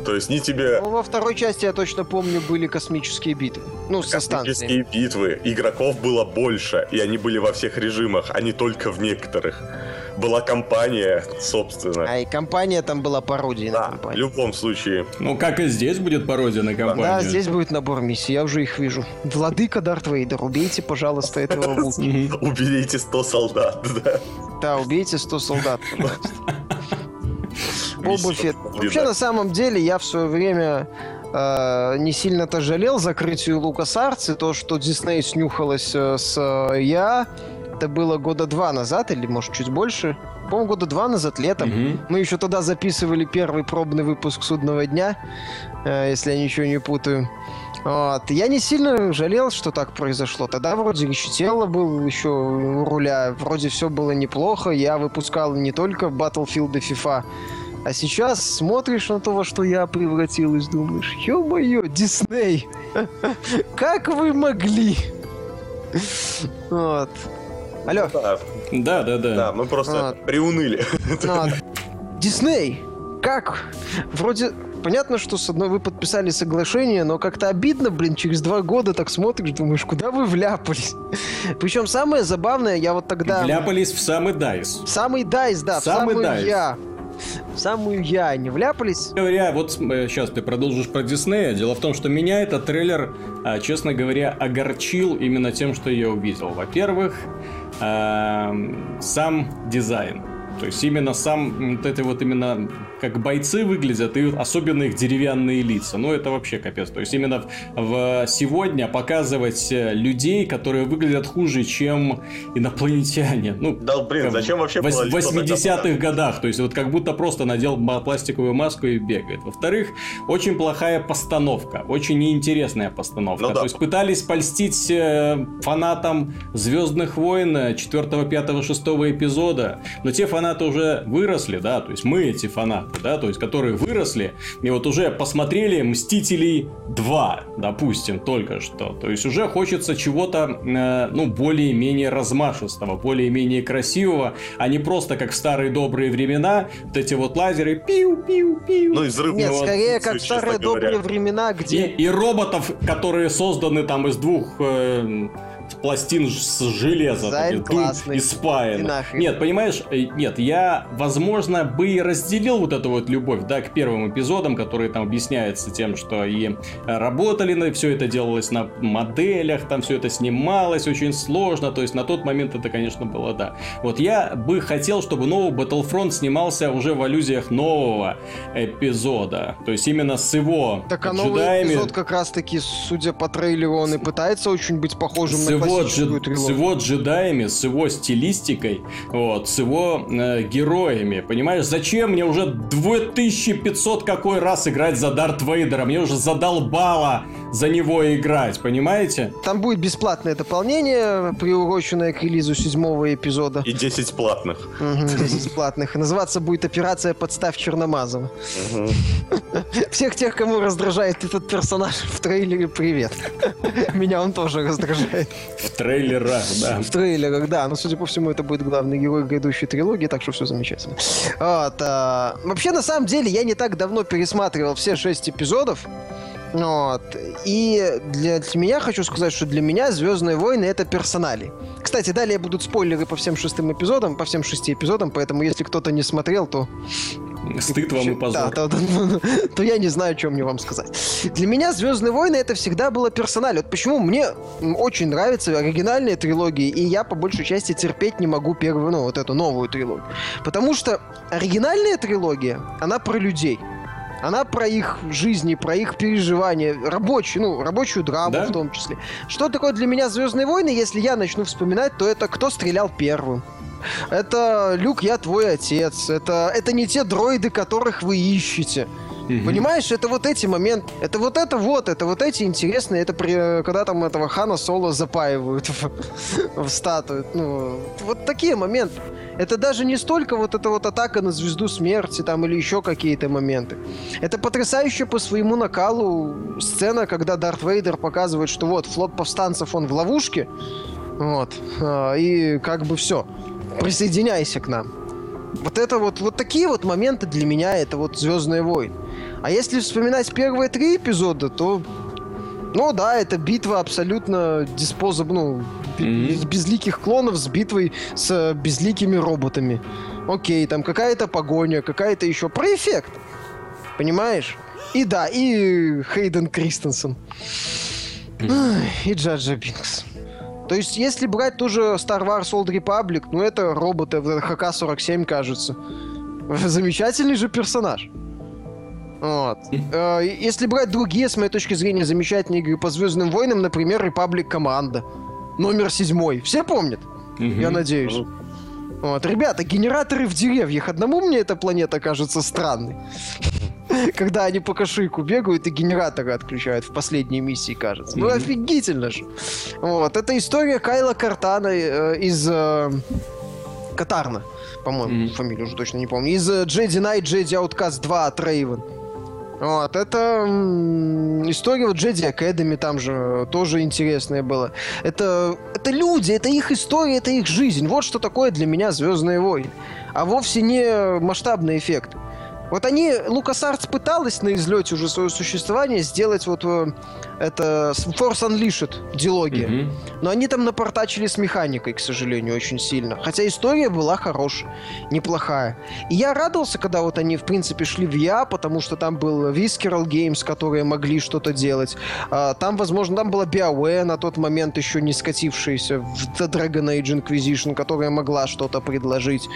То есть ни тебе Ну, во второй части, я точно помню, были космические битвы. Ну, со космические битвы, игроков было больше, и они были во всех режимах, а не только в некоторых. Была компания, собственно. А и компания там была пародией на Да, в компанию. любом случае. Ну, как и здесь будет пародия на компанию. Да, здесь будет набор миссий, я уже их вижу. Владыка Дарт Вейдер, убейте, пожалуйста, этого. (laughs) Мгм. Уберите 100 солдат, да. Да, убейте 100 солдат, пожалуйста. (laughs) Боба Фетт. Вообще, на самом деле, я в свое время э, не сильно-то жалел закрытию Лукас и то, что Дисней снюхалась э, с э, я. Это было года два назад, или, может, чуть больше. По-моему, года два назад, летом. Мгм. Мы еще тогда записывали первый пробный выпуск «Судного дня», э, если я ничего не путаю. Вот. Я не сильно жалел, что так произошло. Тогда вроде еще тело был еще у руля, вроде все было неплохо. Я выпускал не только Battlefield и FIFA, а сейчас смотришь на то, во что я превратилась, думаешь, ё-моё, Дисней, как вы могли? Вот. Алло, Да, Да, да, да. мы просто А. приуныли. Ну, а, Дисней, как? Вроде понятно, что с одной вы подписали соглашение, но как-то обидно, блин, через два года так смотришь, думаешь, куда вы вляпались? Причем самое забавное, я вот тогда... Вляпались в самый дайс. В самый дайс, да, в Самый дайс. я. Самую я не вляпались. Говоря, вот сейчас ты продолжишь про Диснея. Дело в том, что меня этот трейлер, а, честно говоря, огорчил именно тем, что я увидел. Во-первых, эм, сам дизайн. То есть именно сам вот эти вот именно как бойцы выглядят и особенно их деревянные лица. Ну это вообще капец. То есть именно в, в сегодня показывать э, людей, которые выглядят хуже, чем инопланетяне. Ну, Да, блин, как зачем вообще в было лицо тогда 80-х годах. То есть вот как будто просто надел пластиковую маску и бегает. Во-вторых, очень плохая постановка, очень неинтересная постановка. Ну да. То есть пытались польстить э, фанатам Звездных войн 4, 5, 6 эпизода, но те фанаты уже выросли, да, то есть мы эти фанаты, да, то есть которые выросли и вот уже посмотрели Мстителей 2, допустим, только что. То есть уже хочется чего-то, э, ну, более-менее размашистого, более-менее красивого, а не просто как в старые добрые времена, вот эти вот лазеры пиу-пиу-пиу. Ну и взрыв. Нет, вот, скорее как в старые говоря. добрые времена, И, где... и роботов, которые созданы там из двух э, пластин с железа, Дизайн таких, спаян. И нахрен. Нет, понимаешь, э, нет, я, возможно, бы и разделил вот эту вот любовь, да, к первым эпизодам, которые там объясняются тем, что и э, работали на все это делалось на моделях, там все это снималось очень сложно, то есть на тот момент это, конечно, было, да. Вот я бы хотел, чтобы новый Battlefront снимался уже в аллюзиях нового эпизода, то есть именно с его Так а новый джедаями. эпизод как раз-таки, судя по трейлеру, он и пытается очень быть похожим С на его, джед... с его джедаями, с его стилистикой, вот, с его э, героями. Понимаешь, зачем мне уже 2500 какой раз играть за Дарт Вейдера? Мне уже задолбало за него играть, понимаете? Там будет бесплатное дополнение, приуроченное к релизу седьмого эпизода. И 10 платных. Угу, 10 платных. Называться будет операция «Подставь Черномазова». Всех тех, кому раздражает этот персонаж в трейлере, привет. Меня он тоже раздражает. В трейлерах, да. В трейлерах, да. Но, судя по всему, это будет главный герой грядущей трилогии, так что все замечательно. Вот, а... Вообще, на самом деле, я не так давно пересматривал все шесть эпизодов. Вот. И для, для меня хочу сказать, что для меня Звездные войны это персонали. Кстати, далее будут спойлеры по всем шестым эпизодам, по всем шести эпизодам, поэтому если кто-то не смотрел, то Стыд вам и позор. Да, то, то, то я не знаю, что мне вам сказать. Для меня Звездные войны это всегда было персонали. Вот почему мне очень нравятся оригинальные трилогии, и я по большей части терпеть не могу первую, ну, вот эту новую трилогию. Потому что оригинальная трилогия, она про людей. Она про их жизни, про их переживания, рабочую, ну, рабочую драму да? в том числе. Что такое для меня Звездные войны, если я начну вспоминать, то это кто стрелял первым. Это Люк, я твой отец. Это, это не те дроиды, которых вы ищете. Угу. Понимаешь, это вот эти моменты, это вот это вот, это вот эти интересные, это при, когда там этого Хана Соло запаивают в, в статую. Ну, вот такие моменты. Это даже не столько вот эта вот атака на звезду смерти там или еще какие-то моменты. Это потрясающе по своему накалу сцена, когда Дарт Вейдер показывает, что вот флот повстанцев он в ловушке, вот, а, и как бы все, присоединяйся к нам. Вот это вот, вот такие вот моменты для меня это вот Звездные войны. А если вспоминать первые три эпизода, то ну да, это битва абсолютно диспозаб, ну, mm-hmm. безликих клонов с битвой с безликими роботами. Окей, там какая-то погоня, какая-то еще про эффект. Понимаешь? И да, и Хейден Кристенсен. Mm-hmm. И Джаджа Бинкс. То есть, если брать ту же Star Wars Old Republic, ну это роботы, ХК-47, кажется. (laughs) Замечательный же персонаж. Вот. Э, если брать другие, с моей точки зрения, замечательные игры по Звездным войнам, например, Republic Команда. Номер седьмой. Все помнят? Я надеюсь. Вот. Ребята, генераторы в деревьях. Одному мне эта планета кажется странной. (laughs) Когда они по кошельку бегают и генераторы отключают в последней миссии, кажется. Ну, офигительно же. Вот. Это история Кайла Картана э, из э, Катарна. По-моему, фамилию уже точно не помню. Из Jedi Knight, Jedi Outcast 2 от Raven. Вот, это история вот Джеди Академи там же тоже интересная была. Это, это люди, это их история, это их жизнь. Вот что такое для меня Звездные войны. А вовсе не масштабный эффект. Вот они, LucasArts пыталась на излете уже свое существование сделать вот э, это Force Unleashed дилогия. Mm-hmm. Но они там напортачили с механикой, к сожалению, очень сильно. Хотя история была хорошая, неплохая. И я радовался, когда вот они, в принципе, шли в Я, потому что там был Visceral Games, которые могли что-то делать. А, там, возможно, там была BioWare на тот момент еще не скатившаяся в The Dragon Age Inquisition, которая могла что-то предложить.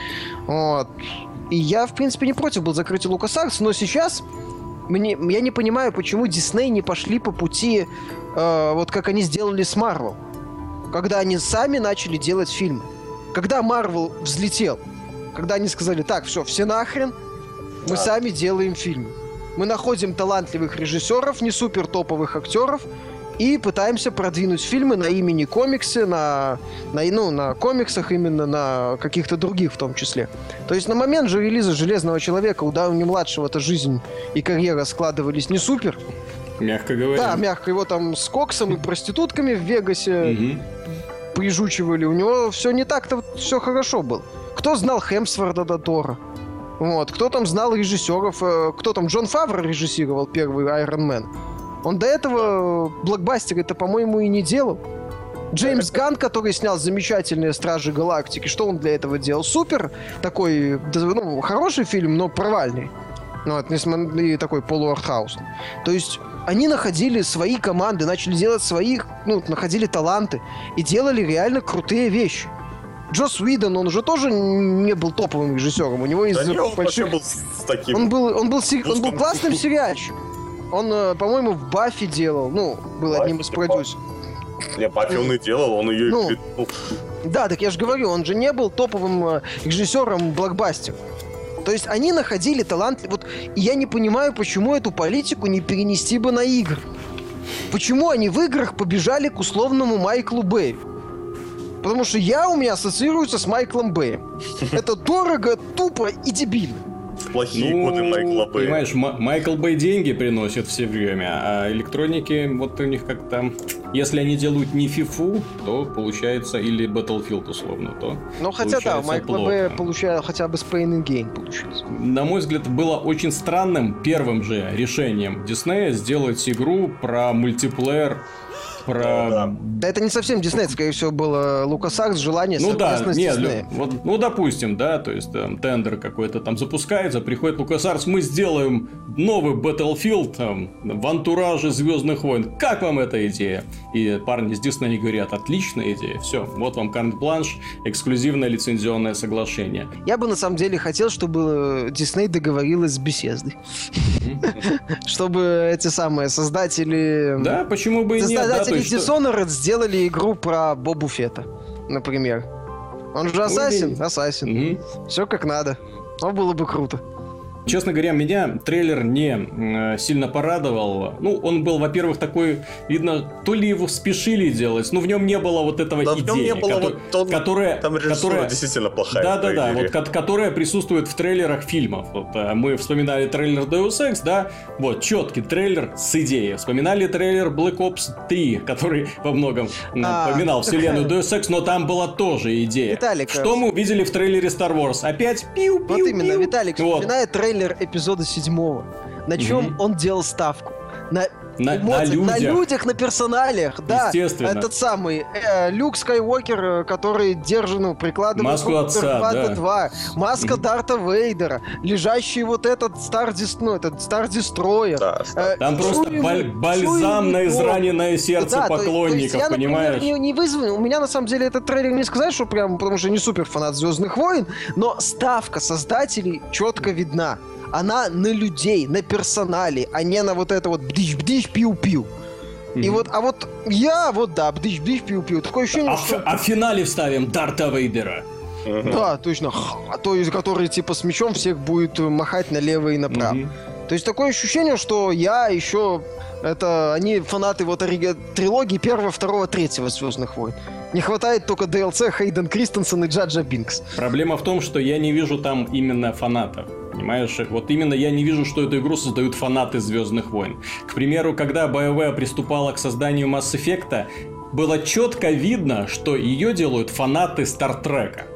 Вот. И я, в принципе, не против был закрытия LucasArts, но сейчас мне, я не понимаю, почему Дисней не пошли по пути, э, вот как они сделали с Marvel. Когда они сами начали делать фильмы. Когда Marvel взлетел. Когда они сказали, так, все, все нахрен, мы да. сами делаем фильмы. Мы находим талантливых режиссеров, не супер топовых актеров, и пытаемся продвинуть фильмы на имени комиксы, на, на, ну, на комиксах именно, на каких-то других в том числе. То есть на момент же релиза «Железного человека» у Дауни-младшего-то жизнь и карьера складывались не супер. Мягко говоря. Да, мягко. Его там с коксом и проститутками в Вегасе прижучивали. У него все не так-то все хорошо было. Кто знал Хемсворда до Тора? Вот. Кто там знал режиссеров? Э, кто там? Джон Фавро режиссировал первый Iron Man. Он до этого блокбастер это, по-моему, и не делал. Джеймс Ганн, который снял замечательные Стражи Галактики, что он для этого делал? Супер такой, ну, хороший фильм, но провальный. Ну, это не такой полуартхаус. То есть они находили свои команды, начали делать своих, ну, находили таланты и делали реально крутые вещи. Джос Уидон, он уже тоже не был топовым режиссером. У него из да он больших... был с таким... Он был, он был, он был классным сериальщиком. Он, э, по-моему, в Баффи делал. Ну, был Баффи, одним из продюсеров. Не, Баффи он и делал, он ее Ну, и Да, так я же говорю, он же не был топовым э, режиссером блокбастера. То есть они находили талант. Вот и я не понимаю, почему эту политику не перенести бы на игры. Почему они в играх побежали к условному Майклу Бэю? Потому что я у меня ассоциируется с Майклом Бэем. Это дорого, тупо и дебильно. В плохие годы Майкла Бэя. Понимаешь, М- Майкл Бэй деньги приносит все время, а электроники, вот у них как-то... Если они делают не фифу, то получается, или Battlefield условно, то Но хотя да, у Майкла плохо. Бэя получая хотя бы с Pain and Gain получился. На мой взгляд, было очень странным первым же решением Диснея сделать игру про мультиплеер, про... Да, да. Да это не совсем Дисней, скорее всего, было Лукасакс, желание Ну да, нет, лю- вот, ну допустим, да, то есть там тендер какой-то там запускается, приходит LucasArts, мы сделаем новый Battlefield там, в антураже Звездных войн. Как вам эта идея? И парни с Disney говорят, отличная идея, все, вот вам карт-бланш, эксклюзивное лицензионное соглашение. Я бы на самом деле хотел, чтобы Дисней договорилась с беседой. (laughs) Чтобы эти самые создатели... Да, почему бы и нет, Создатели есть что- Dishonored сделали игру про Бобу Фета, например. Он же ассасин, ассасин. Мгм. Все как надо. Ну, было бы круто. Честно говоря, меня трейлер не э, сильно порадовал. Ну, он был, во-первых, такой, видно, то ли его спешили делать, но в нем не было вот этого Да, в нем идеи, не было кото- вот он- которая, Там которая- действительно плохая. Да, да, да, вот ко- которая присутствует в трейлерах фильмов. Вот, э, мы вспоминали трейлер Deus Ex, да, вот четкий трейлер с идеей. Вспоминали трейлер Black Ops 3, который во многом А, напоминал вселенную (laughs) Deus Ex, но там была тоже идея. Виталик, Что э, мы увидели в трейлере Star Wars? Опять пиу пиу Вот именно, Виталик, Вот. вспоминая трейлер эпизода седьмого, на чем Мгм. он делал ставку? На На- на эмоциях, на людях. людях, на персоналиях, да. Естественно. Этот самый э, Люк Скайуокер, э, который держит, ну, прикладывает Маску отца, да. 2, маска Дарта Вейдера, лежащий вот этот Стар ну, этот Стар Дестройер. Да, Э, Там просто баль- бальзам на израненное сердце Да, то есть- то есть поклонников, я, например, понимаешь? не, не вызван. У меня на самом деле этот трейлер не сказать, что прям, потому что я не супер фанат Звездных войн, но ставка создателей четко видна. Она на людей, на персонале, а не на вот это вот бдыщ-бдыщ, пиу-пиу. И вот, а вот я, вот да, бдыщ-бдыщ, пиу-пиу. Такое ощущение, А, что... а в финале вставим Дарта Вейдера. Мгм. Да, точно. А то, из который типа с мечом всех будет махать налево и направо. Мгм. То есть такое ощущение, что я еще... Это они фанаты вот ориги- трилогии первого, второго, третьего Звездных войн. Не хватает только DLC Хейден Кристенсен и Джаджа Бинкс. Проблема в том, что я не вижу там именно фанатов. Понимаешь, вот именно я не вижу, что эту игру создают фанаты Звездных войн. К примеру, когда BioWare приступала к созданию Mass Effect, было четко видно, что ее делают фанаты Стартрека.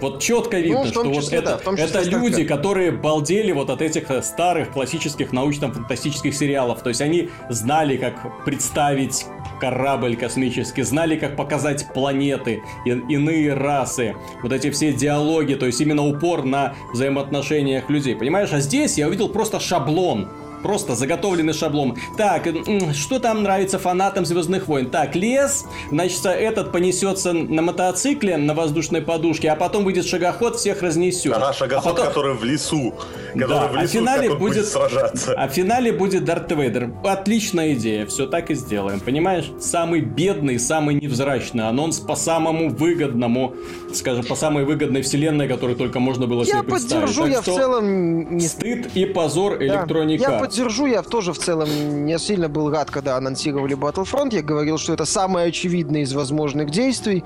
Вот четко видно, Ну, в том что вот числе, это, да, это люди, которые балдели вот от этих э, старых классических научно-фантастических сериалов. То есть они знали, как представить корабль космический, знали, как показать планеты, и- иные расы, вот эти все диалоги, то есть именно упор на взаимоотношениях людей, понимаешь? А здесь я увидел просто шаблон. Просто заготовленный шаблон. Так, что там нравится фанатам Звездных войн? Так, лес, значит, этот понесется на мотоцикле, на воздушной подушке, а потом выйдет шагоход, всех разнесет. Ага, а шагоход, потом- который в лесу. Который Да, в а в лесу, финале как он будет будет- сражаться. А в финале будет Дарт Вейдер. Отличная идея, все так и сделаем. Понимаешь? Самый бедный, самый невзрачный анонс по самому выгодному, скажем, по самой выгодной вселенной, которую только можно было Я себе представить. поддержу, Так я в что целом не Стыд и позор Да. Я Arts. Поддержу, я тоже в целом не сильно был рад, когда анонсировали Battlefront. Я говорил, что это самое очевидное из возможных действий.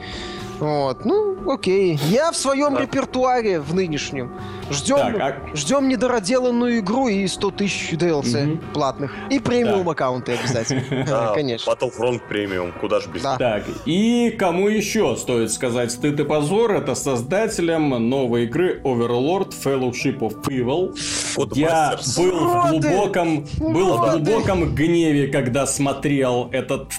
Вот, ну, окей. Я в своем Да. репертуаре в нынешнем. Ждем, Так, а- ждем недороделанную игру и 100 тысяч DLC Мгм. платных. И премиум Так. аккаунты обязательно. (laughs) А, Конечно. Battlefront премиум, куда ж без Да. Так, и кому еще стоит сказать стыд и позор, это создателям новой игры Overlord Fellowship of Evil. Я был в глубоком, был в глубоком гневе, когда смотрел этот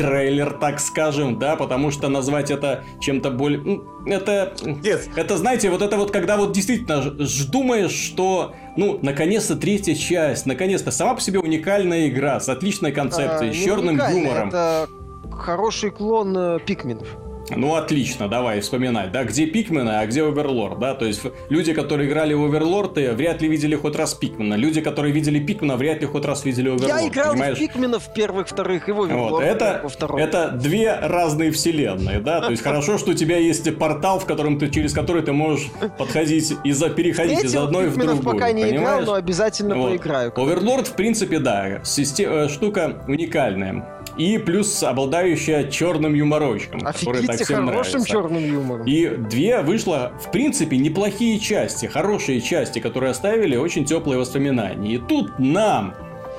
трейлер, так скажем, да, потому что назвать это чем-то более... Это... Нет, Это, знаете, вот это вот, когда вот действительно думаешь, что, ну, наконец-то третья часть, наконец-то сама по себе уникальная игра с отличной концепцией, А, с черным юмором. Это хороший клон э, пикменов. Ну, отлично, давай вспоминать, да, где Пикмены, а где Оверлорд, да, то есть люди, которые играли в Оверлорд, вряд ли видели хоть раз Пикмена, люди, которые видели Пикмена, вряд ли хоть раз видели Оверлорд, Я играл понимаешь? в Пикмена в первых, вторых, и в Оверлорд вот, это, это две разные вселенные, да, то есть хорошо, что у тебя есть портал, в котором ты, через который ты можешь подходить и за, переходить из одной в другую, пока не играл, но обязательно поиграю. Оверлорд, в принципе, да, система, штука уникальная и плюс обладающая черным юморочком, который так всем хорошим нравится. черным юмором. И две вышло, в принципе, неплохие части, хорошие части, которые оставили очень теплые воспоминания. И тут нам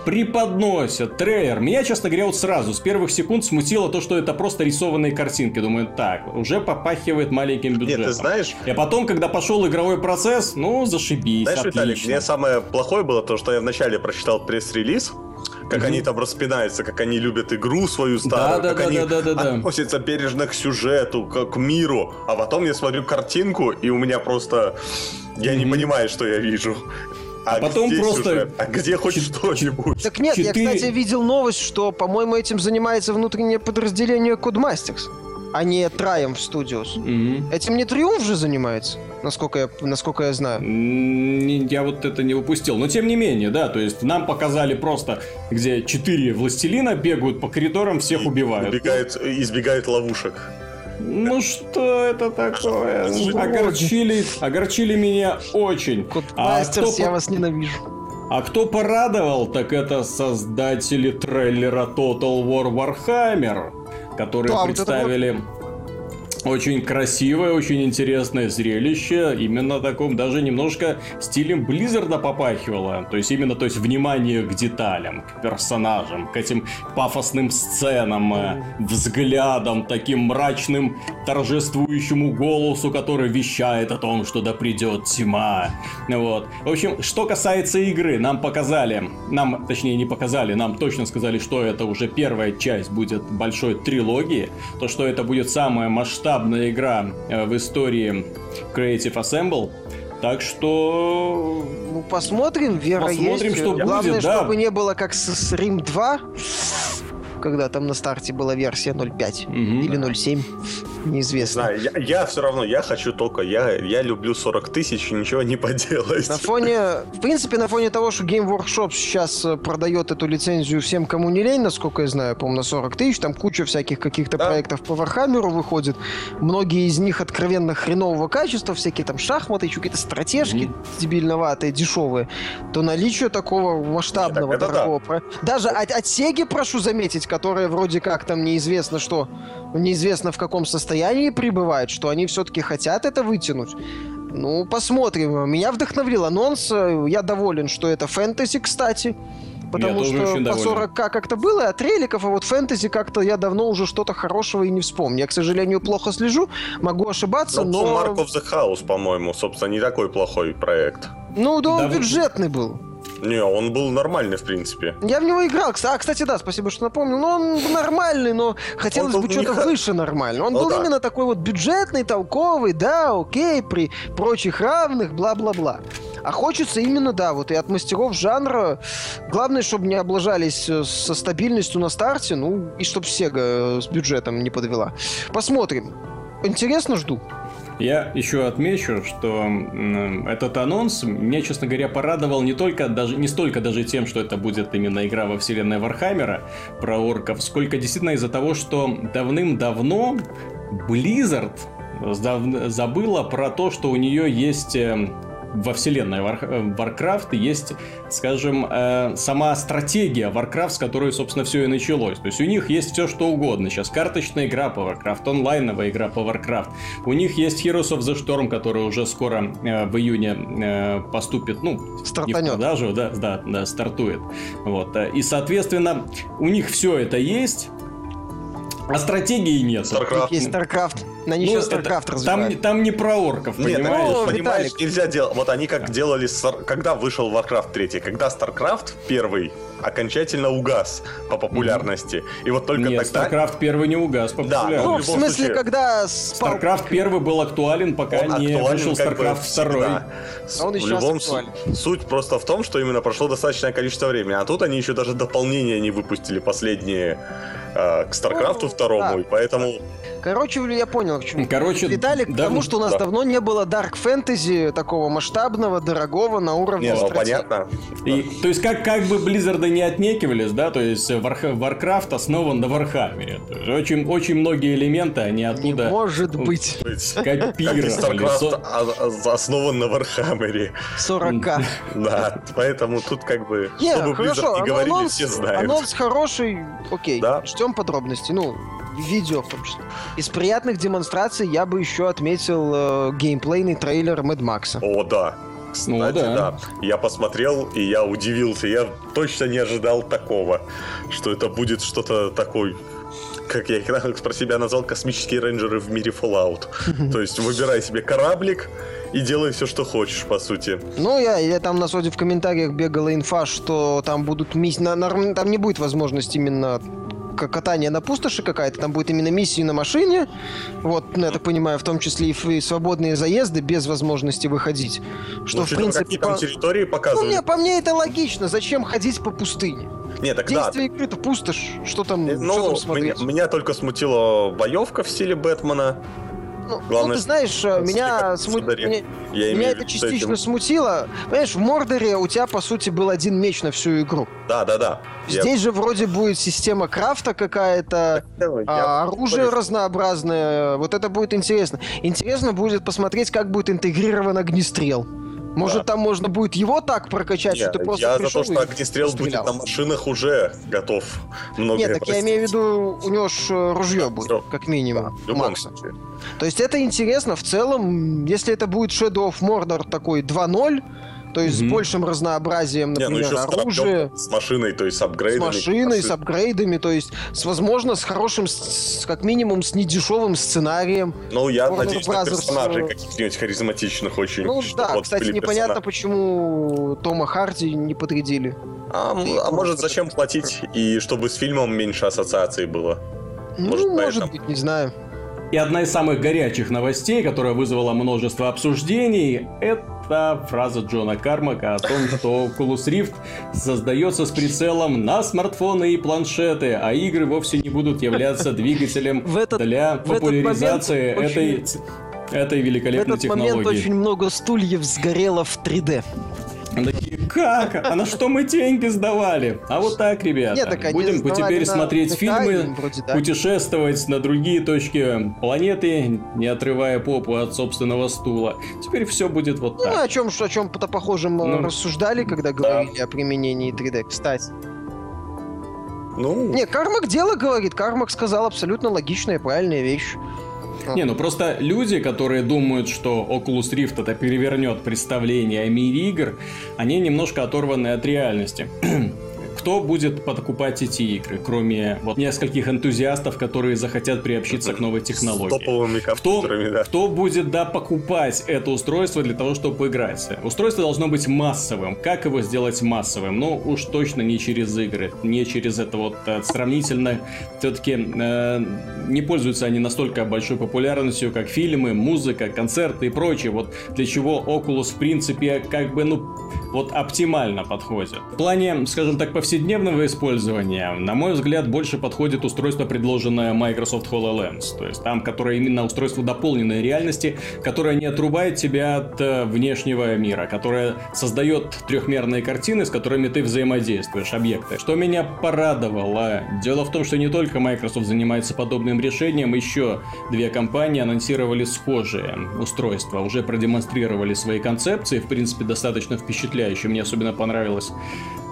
преподносят трейлер. Меня, честно говоря, вот сразу, с первых секунд смутило то, что это просто рисованные картинки. Думаю, так, уже попахивает маленьким бюджетом. Нет, ты знаешь... И потом, когда пошел игровой процесс, ну, зашибись, Знаешь, отлично. Виталик, мне самое плохое было то, что я вначале прочитал пресс-релиз, как они там распинаются, как они любят игру свою старую, да, как да, они да, да, да, да. относятся бережно к сюжету, к, к миру. А потом я смотрю картинку, и у меня просто... Я mm-hmm. не понимаю, что я вижу. А, а потом где просто... Сюжет? А где хоть Ч... что-нибудь? Так нет, 4... я, кстати, видел новость, что, по-моему, этим занимается внутреннее подразделение Codemasters, а не Triumph Studios. Mm-hmm. Этим не Триумф же занимается? насколько я, насколько я знаю. Я вот это не упустил. Но тем не менее, да, то есть нам показали просто, где четыре властелина бегают по коридорам, всех убивают. Убегают, избегают ловушек. Ну что это такое? Огорчили, огорчили меня очень. А кто... я вас ненавижу. А кто порадовал, так это создатели трейлера Total War Warhammer, которые да, представили... Вот очень красивое, очень интересное зрелище. Именно таком даже немножко стилем Близзарда попахивало. То есть именно то есть внимание к деталям, к персонажам, к этим пафосным сценам, э, взглядам, таким мрачным торжествующему голосу, который вещает о том, что да придет тьма. Вот. В общем, что касается игры, нам показали, нам, точнее не показали, нам точно сказали, что это уже первая часть будет большой трилогии, то, что это будет самая масштабная масштабная игра э, в истории Creative Assemble. Так что... Ну, посмотрим, вера посмотрим, есть. что Главное, будет, да. чтобы не было как с, с Rim 2 когда там на старте была версия 0.5 угу. или 0.7, неизвестно. Да, я, я все равно, я хочу только, я, я люблю 40 тысяч, ничего не поделать. На фоне, в принципе, на фоне того, что Game Workshop сейчас э, продает эту лицензию всем, кому не лень, насколько я знаю, по-моему, на 40 тысяч, там куча всяких каких-то да. проектов по Warhammer выходит, многие из них откровенно хренового качества, всякие там шахматы, еще какие-то стратежки mm дебильноватые, дешевые, то наличие такого масштабного, Нет, дорогого... Да. Даже от, от Sega, прошу заметить, которая вроде как там неизвестно что, неизвестно в каком состоянии пребывает, что они все-таки хотят это вытянуть. Ну, посмотрим. Меня вдохновил анонс. Я доволен, что это фэнтези, кстати. Потому я что по 40к как-то было от реликов, а вот фэнтези как-то я давно уже что-то хорошего и не вспомню. Я, к сожалению, плохо слежу, могу ошибаться, но... но... Mark of the House, по-моему, собственно, не такой плохой проект. Ну, да он да, бюджетный был. Не, он был нормальный, в принципе. Я в него играл. А, кстати, да, спасибо, что напомнил. Но он нормальный, но хотелось бы что-то не... выше нормально. Он ну, был да. именно такой вот бюджетный, толковый, да, окей, при прочих равных, бла-бла-бла. А хочется именно, да, вот и от мастеров жанра. Главное, чтобы не облажались э, со стабильностью на старте, ну, и чтобы Sega э, с бюджетом не подвела. Посмотрим. Интересно, жду. Я еще отмечу, что этот анонс меня, честно говоря, порадовал не только даже не столько даже тем, что это будет именно игра во вселенной Вархаммера про орков, сколько действительно из-за того, что давным-давно Blizzard забыла про то, что у нее есть эм, во вселенной Warcraft э, есть, скажем, э, сама стратегия Warcraft, с которой, собственно, все и началось. То есть у них есть все, что угодно. Сейчас карточная игра по Warcraft, онлайновая игра по Warcraft. У них есть Heroes of the Storm, который уже скоро э, в июне поступит, ну, Стартанет. не в продажу, да, да, да, стартует. Вот. И, соответственно, у них все это есть, а стратегии нет. StarCraft. Есть StarCraft. На них ну, StarCraft это, там, там не про орков, Нет, понимаешь? Ну, понимаешь, Виталик. нельзя делать. Вот они как да. делали, когда вышел Warcraft 3, когда StarCraft первый окончательно угас по популярности. Mm-hmm. И вот только Нет, тогда... StarCraft первый не угас по да, популярности. Ну, в смысле, случае... когда... Спал... StarCraft первый был актуален, пока он не вышел StarCraft второй. А он и в любом актуален. Суть просто в том, что именно прошло достаточное количество времени. А тут они еще даже дополнения не выпустили последние э, к Старкрафту Ну, второму, да. и поэтому Короче, я понял, к чему. Короче, Виталик, да, тому, что у нас да. давно не было dark fantasy такого масштабного, дорогого на уровне не, ну понятно. И, то есть, как, как бы Близзарды не отнекивались, да, то есть Warcraft- Warcraft основан на Вархаммере. Очень, очень многие элементы, они Не оттуда может быть. Копировали. StarCraft Со- а- а- основан на Warhammer е. 40к. Да, поэтому тут как бы, Не, чтобы хорошо, не все знают. анонс хороший, окей, Да. Ждем подробностей, ну, видео в том числе. Из приятных демонстраций я бы еще отметил э, геймплейный трейлер Mad Max а. О, да. Кстати, Ну, да. да. Я посмотрел, и я удивился. Я точно не ожидал такого, что это будет что-то такое как я их про себя назвал, космические рейнджеры в мире Fallout. (laughs) То есть выбирай себе кораблик и делай все, что хочешь, по сути. Ну, я, я там на суде в комментариях бегала инфа, что там будут миссии, там не будет возможности именно катание на пустоши какая-то, там будет именно миссии на машине, вот, ну, я так понимаю, в том числе и, и свободные заезды без возможности выходить, что, Ну, в принципе, какие там по... территории Ну, показывали. мне, по мне это логично, зачем ходить по пустыне? Не, так да. Действие игры это пустошь, что там, Э, что Ну, там меня, смотреть? меня только смутила боевка в стиле Бэтмена. Ну, ну, главное, ты знаешь, э, меня, в сму- Сударе. меня- Я меня это частично этим. смутило. Понимаешь, в Мордоре у тебя, по сути, был один меч на всю игру. Да, да, да. Я- Здесь же вроде будет система крафта какая-то, я- а, оружие Борис, разнообразное. Вот это будет интересно. Интересно будет посмотреть, как будет интегрирован огнестрел. Может, Да. там можно будет его так прокачать, Не, что ты просто я за то, что огнестрел будет пострелял. на машинах уже готов. Много Нет, так я имею в виду, у него ж э, ружье будет, Всё. как минимум, любом Макса. случае. То есть это интересно. В целом, если это будет Shadow of Mordor такой 2.0, то есть Мгм. с большим разнообразием, Не, ну например, с кораблем, оружия, с машиной, то есть с с апгрейдами. машиной, с апгрейдами, то есть, с, возможно, с хорошим, с- с- как минимум, с недешевым сценарием. Ну, я Warner надеюсь, на Brothers, персонажей э, каких-нибудь харизматичных очень. Ну да, вот кстати, непонятно, персонажи. почему Тома Харди не подрядили. А, а может, зачем платить, и чтобы с фильмом меньше ассоциаций было? Может, ну, может быть, не знаю. И одна из самых горячих новостей, которая вызвала множество обсуждений, это фраза Джона Кармака о том, что Oculus Rift создается с прицелом на смартфоны и планшеты, а игры вовсе не будут являться (laughs) двигателем В этот- для в этот популяризации этой, очень- этой В великолепной этот момент технологии. очень много стульев сгорело в 3D. Они такие, как? А на что мы деньги сдавали? А вот так, ребята. Нет, так Будем теперь на смотреть фильмы, им вроде да. путешествовать на другие точки планеты, не отрывая попу от собственного стула. Теперь все будет вот Ну, так. о чем, о чем-то похожем э, Ну, рассуждали, когда говорили о применении 3D, кстати. Ну, Не, Кармак дело говорит. Кармак сказал абсолютно логичная и правильная вещь. Не, ну просто люди, которые думают, что Oculus Rift это перевернет представление о мире игр, они немножко оторваны от реальности. (clears throat) Кто будет покупать эти игры, кроме вот нескольких энтузиастов, которые захотят приобщиться к новой с технологии? топовыми Кто, да. кто будет, да, покупать это устройство для того, чтобы поиграть? Устройство должно быть массовым. Как его сделать массовым? Ну, уж точно не через игры, не через это вот э, сравнительно. Все-таки не пользуются они настолько большой популярностью, как фильмы, музыка, концерты и прочее. Вот для чего Oculus, в принципе, как бы, ну, вот оптимально подходит. В плане, скажем так, повседневного использования, на мой взгляд, больше подходит устройство, предложенное Microsoft HoloLens. То есть там, которое именно устройство дополненной реальности, которое не отрубает тебя от э, внешнего мира, которое создает трехмерные картины, с которыми ты взаимодействуешь, объекты. Что меня порадовало? Дело в том, что не только Microsoft занимается подобным решением, еще две компании анонсировали схожие устройства, уже продемонстрировали свои концепции, в принципе, достаточно впечатляющие. Мне особенно понравилось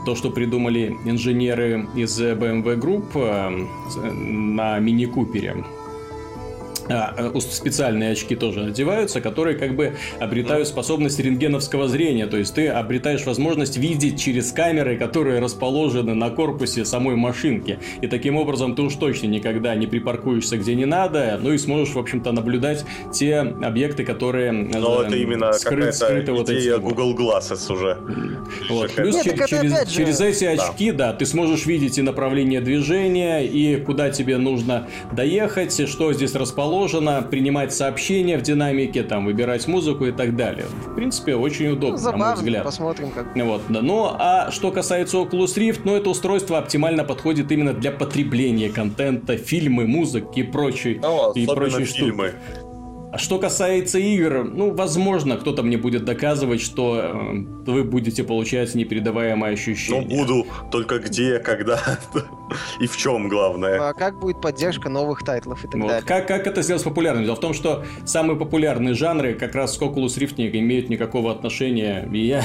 то, что придумали инженеры из BMW Group э, на мини-купере. А, э, специальные очки тоже надеваются, которые как бы обретают способность рентгеновского зрения. То есть ты обретаешь возможность видеть через камеры, которые расположены на корпусе самой машинки. И таким образом ты уж точно никогда не припаркуешься где не надо, ну и сможешь, в общем-то, наблюдать те объекты, которые Но э, это именно скры- какая-то скрыты вот идея этим вот. Google Glasses уже. Вот. Плюс Нет, через, опять же- через эти Да. очки, да. ты сможешь видеть и направление движения, и куда тебе нужно доехать, и что здесь расположено, расположена принимать сообщения в динамике, там, выбирать музыку и так далее. В принципе, очень удобно, ну, забавно, на мой взгляд. посмотрим как. Вот, да. Ну, а что касается Oculus Rift, ну, это устройство оптимально подходит именно для потребления контента, фильмы, музыки и прочей, ну, и прочей фильмы. штуки. А что касается игр, ну, возможно, кто-то мне будет доказывать, что э, вы будете получать непередаваемое ощущение. Ну, буду, только где, когда (laughs) и в чем главное. А как будет поддержка новых тайтлов и так вот. далее. Как, как это сделать популярным? Дело в том, что самые популярные жанры как раз к Oculus Rift не имеют никакого отношения. И я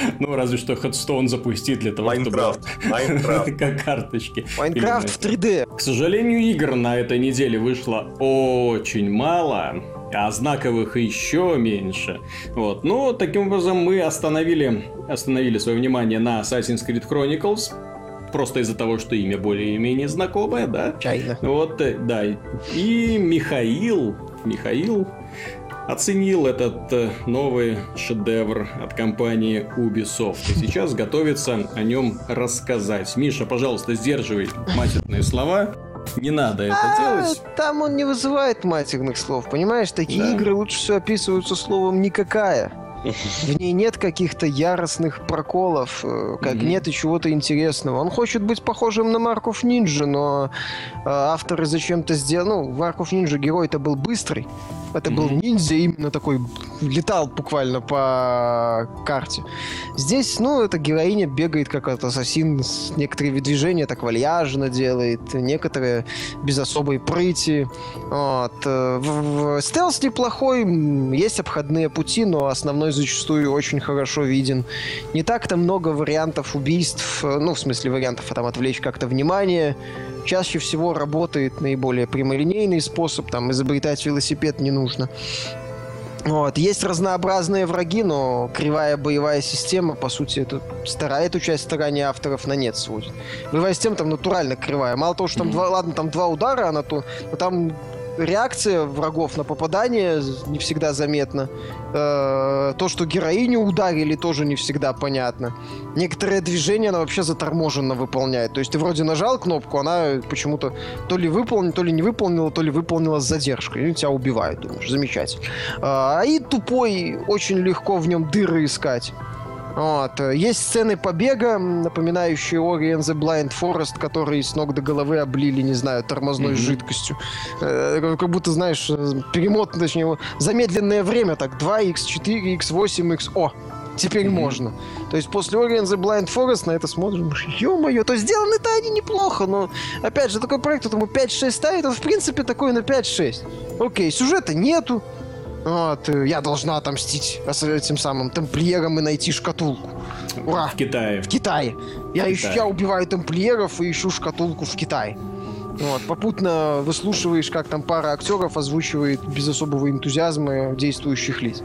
(laughs) ну, разве что Hearthstone запустить для того, Minecraft. чтобы... Minecraft. (laughs) Как карточки. Minecraft в 3D. К сожалению, игр на этой неделе вышло очень мало а знаковых еще меньше. Вот. Но таким образом мы остановили, остановили свое внимание на Assassin's Creed Chronicles, просто из-за того, что имя более-менее знакомое, да? Чайно. Вот, э, да. И Михаил, Михаил оценил этот э, новый шедевр от компании Ubisoft. И сейчас готовится о нем рассказать. Миша, пожалуйста, сдерживай матерные слова. Не надо это а, делать. Там он не вызывает матерных слов, понимаешь? Такие да. игры лучше всего описываются словом «никакая». В ней нет каких-то яростных проколов, э, как mm-hmm. нет и чего-то интересного. Он хочет быть похожим на Марков Нинджа, но э, авторы зачем-то сделали... Ну, Марков Нинджа герой-то был быстрый. Это mm-hmm. был ниндзя, именно такой... Летал буквально по карте. Здесь, ну, эта героиня бегает как этот ассасин, некоторые движения так вальяжно делает, некоторые без особой прыти. Вот. Э, в, в, стелс неплохой, есть обходные пути, но основной зачастую очень хорошо виден. Не так-то много вариантов убийств, э, ну, в смысле вариантов а там отвлечь как-то внимание. Чаще всего работает наиболее прямолинейный способ, там изобретать велосипед не нужно. Вот. Есть разнообразные враги, но кривая боевая система, по сути, это старая эту часть старания авторов на нет сводит. Боевая система там натурально кривая. Мало того, что там mm-hmm. два, ладно, там два удара, она то, но там реакция врагов на попадание не всегда заметна. Э, то, что героиню ударили, тоже не всегда понятно. Некоторые движения она вообще заторможенно выполняет. То есть ты вроде нажал кнопку, она почему-то то ли выполнила, то ли не выполнила, то ли выполнила с задержкой. И тебя убивают, думаешь, замечательно. А и тупой, очень легко в нем дыры искать. Вот. Есть сцены побега, напоминающие Ori and the Blind Forest, которые с ног до головы облили, не знаю, тормозной mm-hmm. жидкостью. Э, как будто, знаешь, перемот, точнее, замедленное время, так, 2x4, x8, x... О, теперь mm-hmm. можно. То есть после Ori and the Blind Forest на это смотрим, ё-моё, то сделаны-то они неплохо, но, опять же, такой проект, этому 5-6 ставит, это, в принципе, такой на 5-6. Окей, сюжета нету, вот, э, я должна отомстить этим самым тамплиерам и найти шкатулку. Ура! В Китае. В Китае. Я, Ищу, я убиваю тамплиеров и ищу шкатулку в Китае. Вот, попутно выслушиваешь, как там пара актеров озвучивает без особого энтузиазма действующих лиц.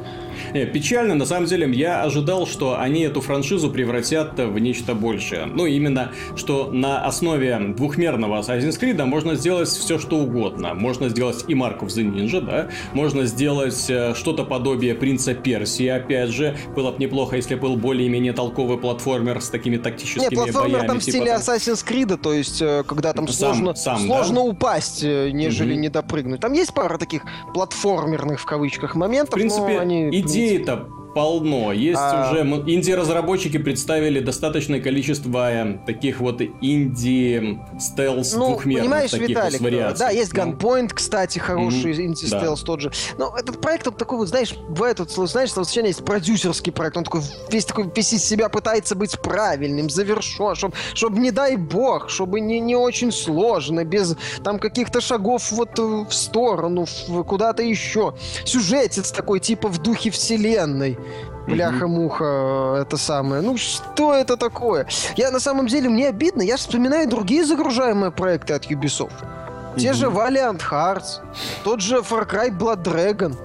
Не, печально, на самом деле, я ожидал, что они эту франшизу превратят в нечто большее. Ну, именно, что на основе двухмерного Assassin's Creed можно сделать все, что угодно. Можно сделать и Mark of the Ninja, да, можно сделать э, что-то подобие Принца Персии, опять же. Было бы неплохо, если был более-менее толковый платформер с такими тактическими Нет, платформер боями. там в стиле типа, Assassin's Creed, то есть, э, когда там сам, сложно, сам, сложно да? упасть, э, нежели угу. не допрыгнуть. Там есть пара таких платформерных, в кавычках, моментов, в принципе, они идей-то полно. Есть а... уже инди-разработчики представили достаточное количество э, таких вот инди-стелс ну, двухмерных понимаешь, таких Виталик, вариаций. Да, есть ну. Gunpoint, кстати, хороший mm-hmm. инди-стелс да. тот же. Но этот проект, он такой вот, знаешь, в этот, знаешь, словосочетание есть продюсерский проект. Он такой весь такой весь из себя пытается быть правильным, завершен, чтобы, чтобы не дай бог, чтобы не, не очень сложно, без там каких-то шагов вот в сторону, в, куда-то еще. Сюжетец такой, типа в духе вселенной. Бляха-муха, это самое. Ну, что это такое? Я на самом деле, мне обидно, я вспоминаю другие загружаемые проекты от Ubisoft. Те же Valiant Hearts, тот же Far Cry Blood Dragon,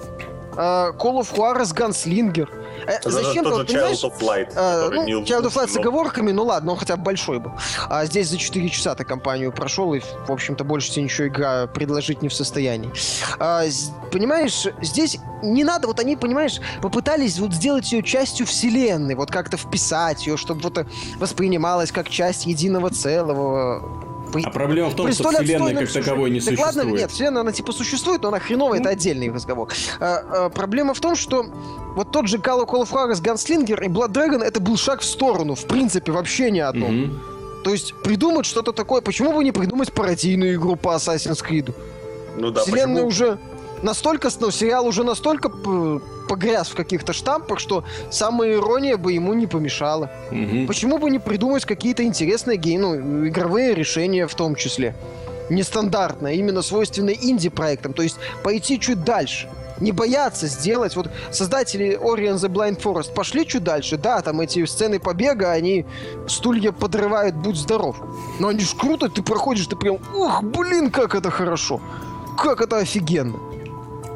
Call of Juarez Gunslinger — Э, зачем тот же Child of Light. Э, ну, не, Child of Light с оговорками, ну ладно, он хотя бы большой был. А здесь за 4 часа ты компанию прошел, и, в общем-то, больше тебе ничего игра предложить не в состоянии. А, понимаешь, здесь не надо, вот они, понимаешь, попытались вот сделать ее частью вселенной, вот как-то вписать ее, чтобы вот воспринималась как часть единого целого А проблема в том, что вселенная как таковой не существует. Ладно, нет, вселенная, она типа существует, но она хреновая, это отдельный разговор. А, а, проблема в том, что вот тот же Call of Juarez Gunslinger и Blood Dragon это был шаг в сторону, в принципе, вообще ни одно. Mm-hmm. То есть придумать что-то такое, почему бы не придумать пародийную игру по Assassin's Creed? Ну да, Вселенная почему? уже настолько, ну, сериал уже настолько погряз в каких-то штампах, что самая ирония бы ему не помешала. Угу. Почему бы не придумать какие-то интересные гей, ну, игровые решения в том числе? Нестандартные, именно свойственные инди-проектам. То есть пойти чуть дальше не бояться сделать. Вот создатели Ori and the Blind Forest пошли чуть дальше. Да, там эти сцены побега, они стулья подрывают, будь здоров. Но они ж круто, ты проходишь, ты прям, ух, блин, как это хорошо. Как это офигенно.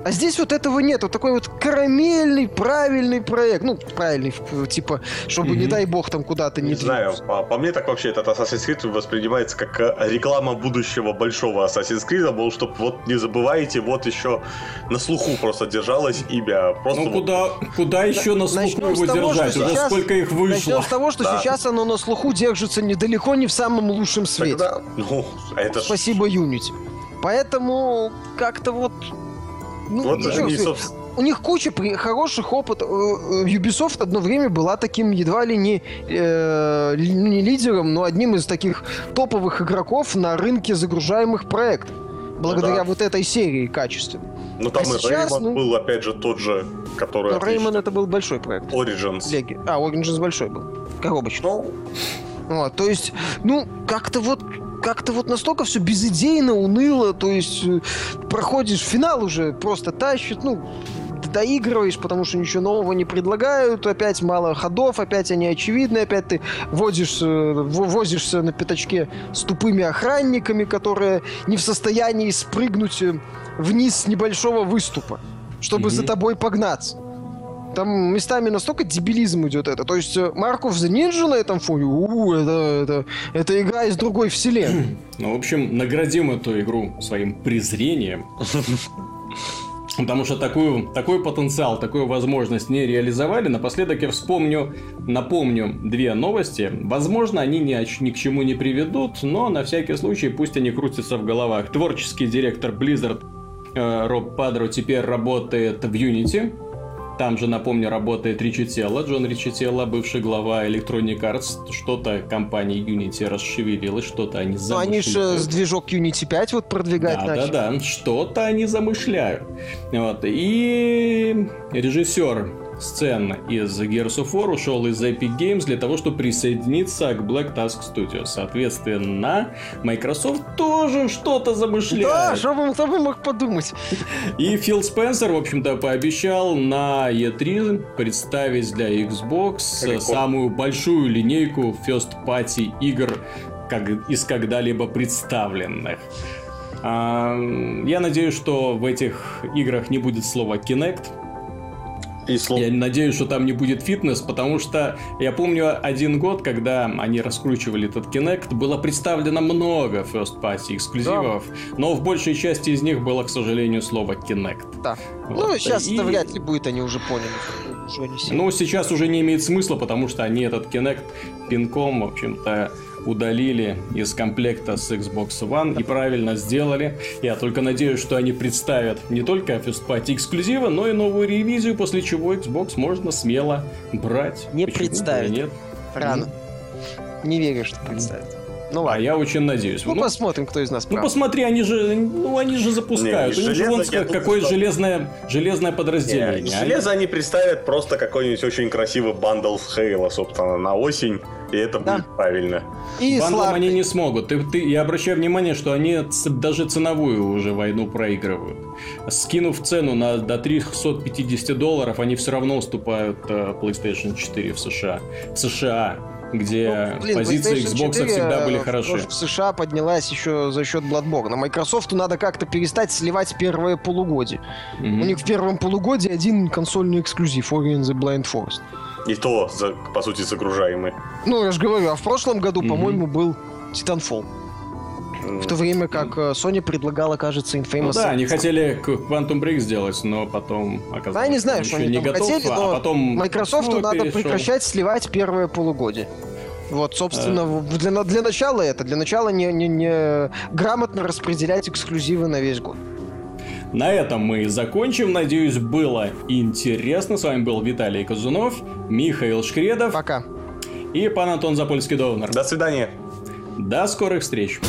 А здесь вот этого нет. Вот такой вот карамельный, правильный проект. Ну, правильный, типа, чтобы, mm-hmm. не дай бог, там куда-то не... Не знаю, по, по мне так вообще этот Assassin's Creed воспринимается как э, реклама будущего большого Assassin's Creed, был, чтобы вот не забывайте, вот еще на слуху просто держалось имя. Просто ну, вот... куда, куда еще на слуху его того, держать? Уже сейчас... сколько их вышло. Начнем с того, что да. сейчас оно на слуху держится недалеко не в самом лучшем свете. Тогда... Ну, это Спасибо, Unity. Поэтому как-то вот ну, вот они, собственно... У них куча при... хороших опытов. Э, э, Ubisoft одно время была таким едва ли не, э, не лидером, но одним из таких топовых игроков на рынке загружаемых проектов. Благодаря ну, да. вот этой серии качественной. Ну там а и сейчас, Rayman ну... был, опять же, тот же, который... Но Rayman это был большой проект. Origins. Леги. А, Origins большой был. Коробочный. Ну... Вот, то есть, ну, как-то вот как-то вот настолько все безыдейно, уныло, то есть э, проходишь финал уже, просто тащит, ну, доигрываешь, потому что ничего нового не предлагают, опять мало ходов, опять они очевидны, опять ты возишь, возишься на пятачке с тупыми охранниками, которые не в состоянии спрыгнуть э, вниз с небольшого выступа, чтобы mm-hmm. за тобой погнаться. Там местами настолько дебилизм идет это. То есть Марков the Ninja на этом фоне, у, это, это, это игра из другой вселенной. (clears throat) Ну, в общем, наградим эту игру своим презрением. (laughs) Потому что такую, такой потенциал, такую возможность не реализовали. Напоследок я вспомню, напомню две новости. Возможно, они ни, ни к чему не приведут, но на всякий случай пусть они крутятся в головах. Творческий директор Blizzard э, Роб Падро теперь работает в Unity. Там же, напомню, работает Ричителло, Джон Ричителло, бывший глава Electronic Arts. Что-то компания Unity расшевелилась, что-то они замышляют. Ну, они же с движок Unity 5 вот продвигать да, начали. Да, да, что-то они замышляют. Вот. И режиссер сцен из Gears of War ушел из Epic Games для того, чтобы присоединиться к Black Task Studios. Соответственно, Microsoft тоже что-то замышляет. Да, что бы, кто бы мог подумать. (laughs) И Фил Спенсер, в общем-то, пообещал на E3 представить для Xbox Прикольно. самую большую линейку First Party игр как из когда-либо представленных. Я надеюсь, что в этих играх не будет слова Kinect, и слов... Я надеюсь, что там не будет фитнес, потому что я помню один год, когда они раскручивали этот Kinect, было представлено много first party эксклюзивов, да. но в большей части из них было, к сожалению, слово Kinect. Да. Вот. Ну, сейчас и... это вряд ли будет, они уже поняли. Уже не ну, сейчас уже не имеет смысла, потому что они этот Kinect пинком, в общем-то, удалили из комплекта с Xbox One и правильно сделали. Я только надеюсь, что они представят не только First Party эксклюзивы, но и новую ревизию, после чего Xbox можно смело брать. Не представить. Нет. Рано. Не верю, что представят. Ну ладно. А я очень надеюсь. Ну, ну посмотрим, кто из нас прав. Ну посмотри, они же, ну они же запускают. Не, У них же вон какое что... железное, железное подразделение. Не, железо они представят просто какой-нибудь очень красивый бандл с Хейла, собственно, на осень. И это да. будет правильно. И Бандлом они не смогут. Ты, ты, я обращаю внимание, что они даже ценовую уже войну проигрывают. Скинув цену на, до 350 долларов, они все равно уступают uh, PlayStation 4 в США. В США где ну, блин, позиции Xbox всегда были хороши. В США поднялась еще за счет Bloodborne. Microsoft надо как-то перестать сливать первое полугодие. Mm-hmm. У них в первом полугодии один консольный эксклюзив Ori and the Blind Forest. И то, за, по сути, загружаемый. Ну, я же говорю, а в прошлом году, mm-hmm. по-моему, был Titanfall. Mm-hmm. В то время как э, Sony предлагала, кажется, Infamous. Ну, да, они хотели Quantum Break сделать, но потом оказалось... А я не знаю, что они не там готов, хотели, а но а потом... Microsoft надо перешел. прекращать сливать первое полугодие. Вот, собственно, а... для, для начала это. Для начала не, не, не грамотно распределять эксклюзивы на весь год. На этом мы закончим. Надеюсь, было интересно. С вами был Виталий Казунов. Михаил Шкредов. Пока. И пан Антон Запольский-Довнер. До свидания. До скорых встреч.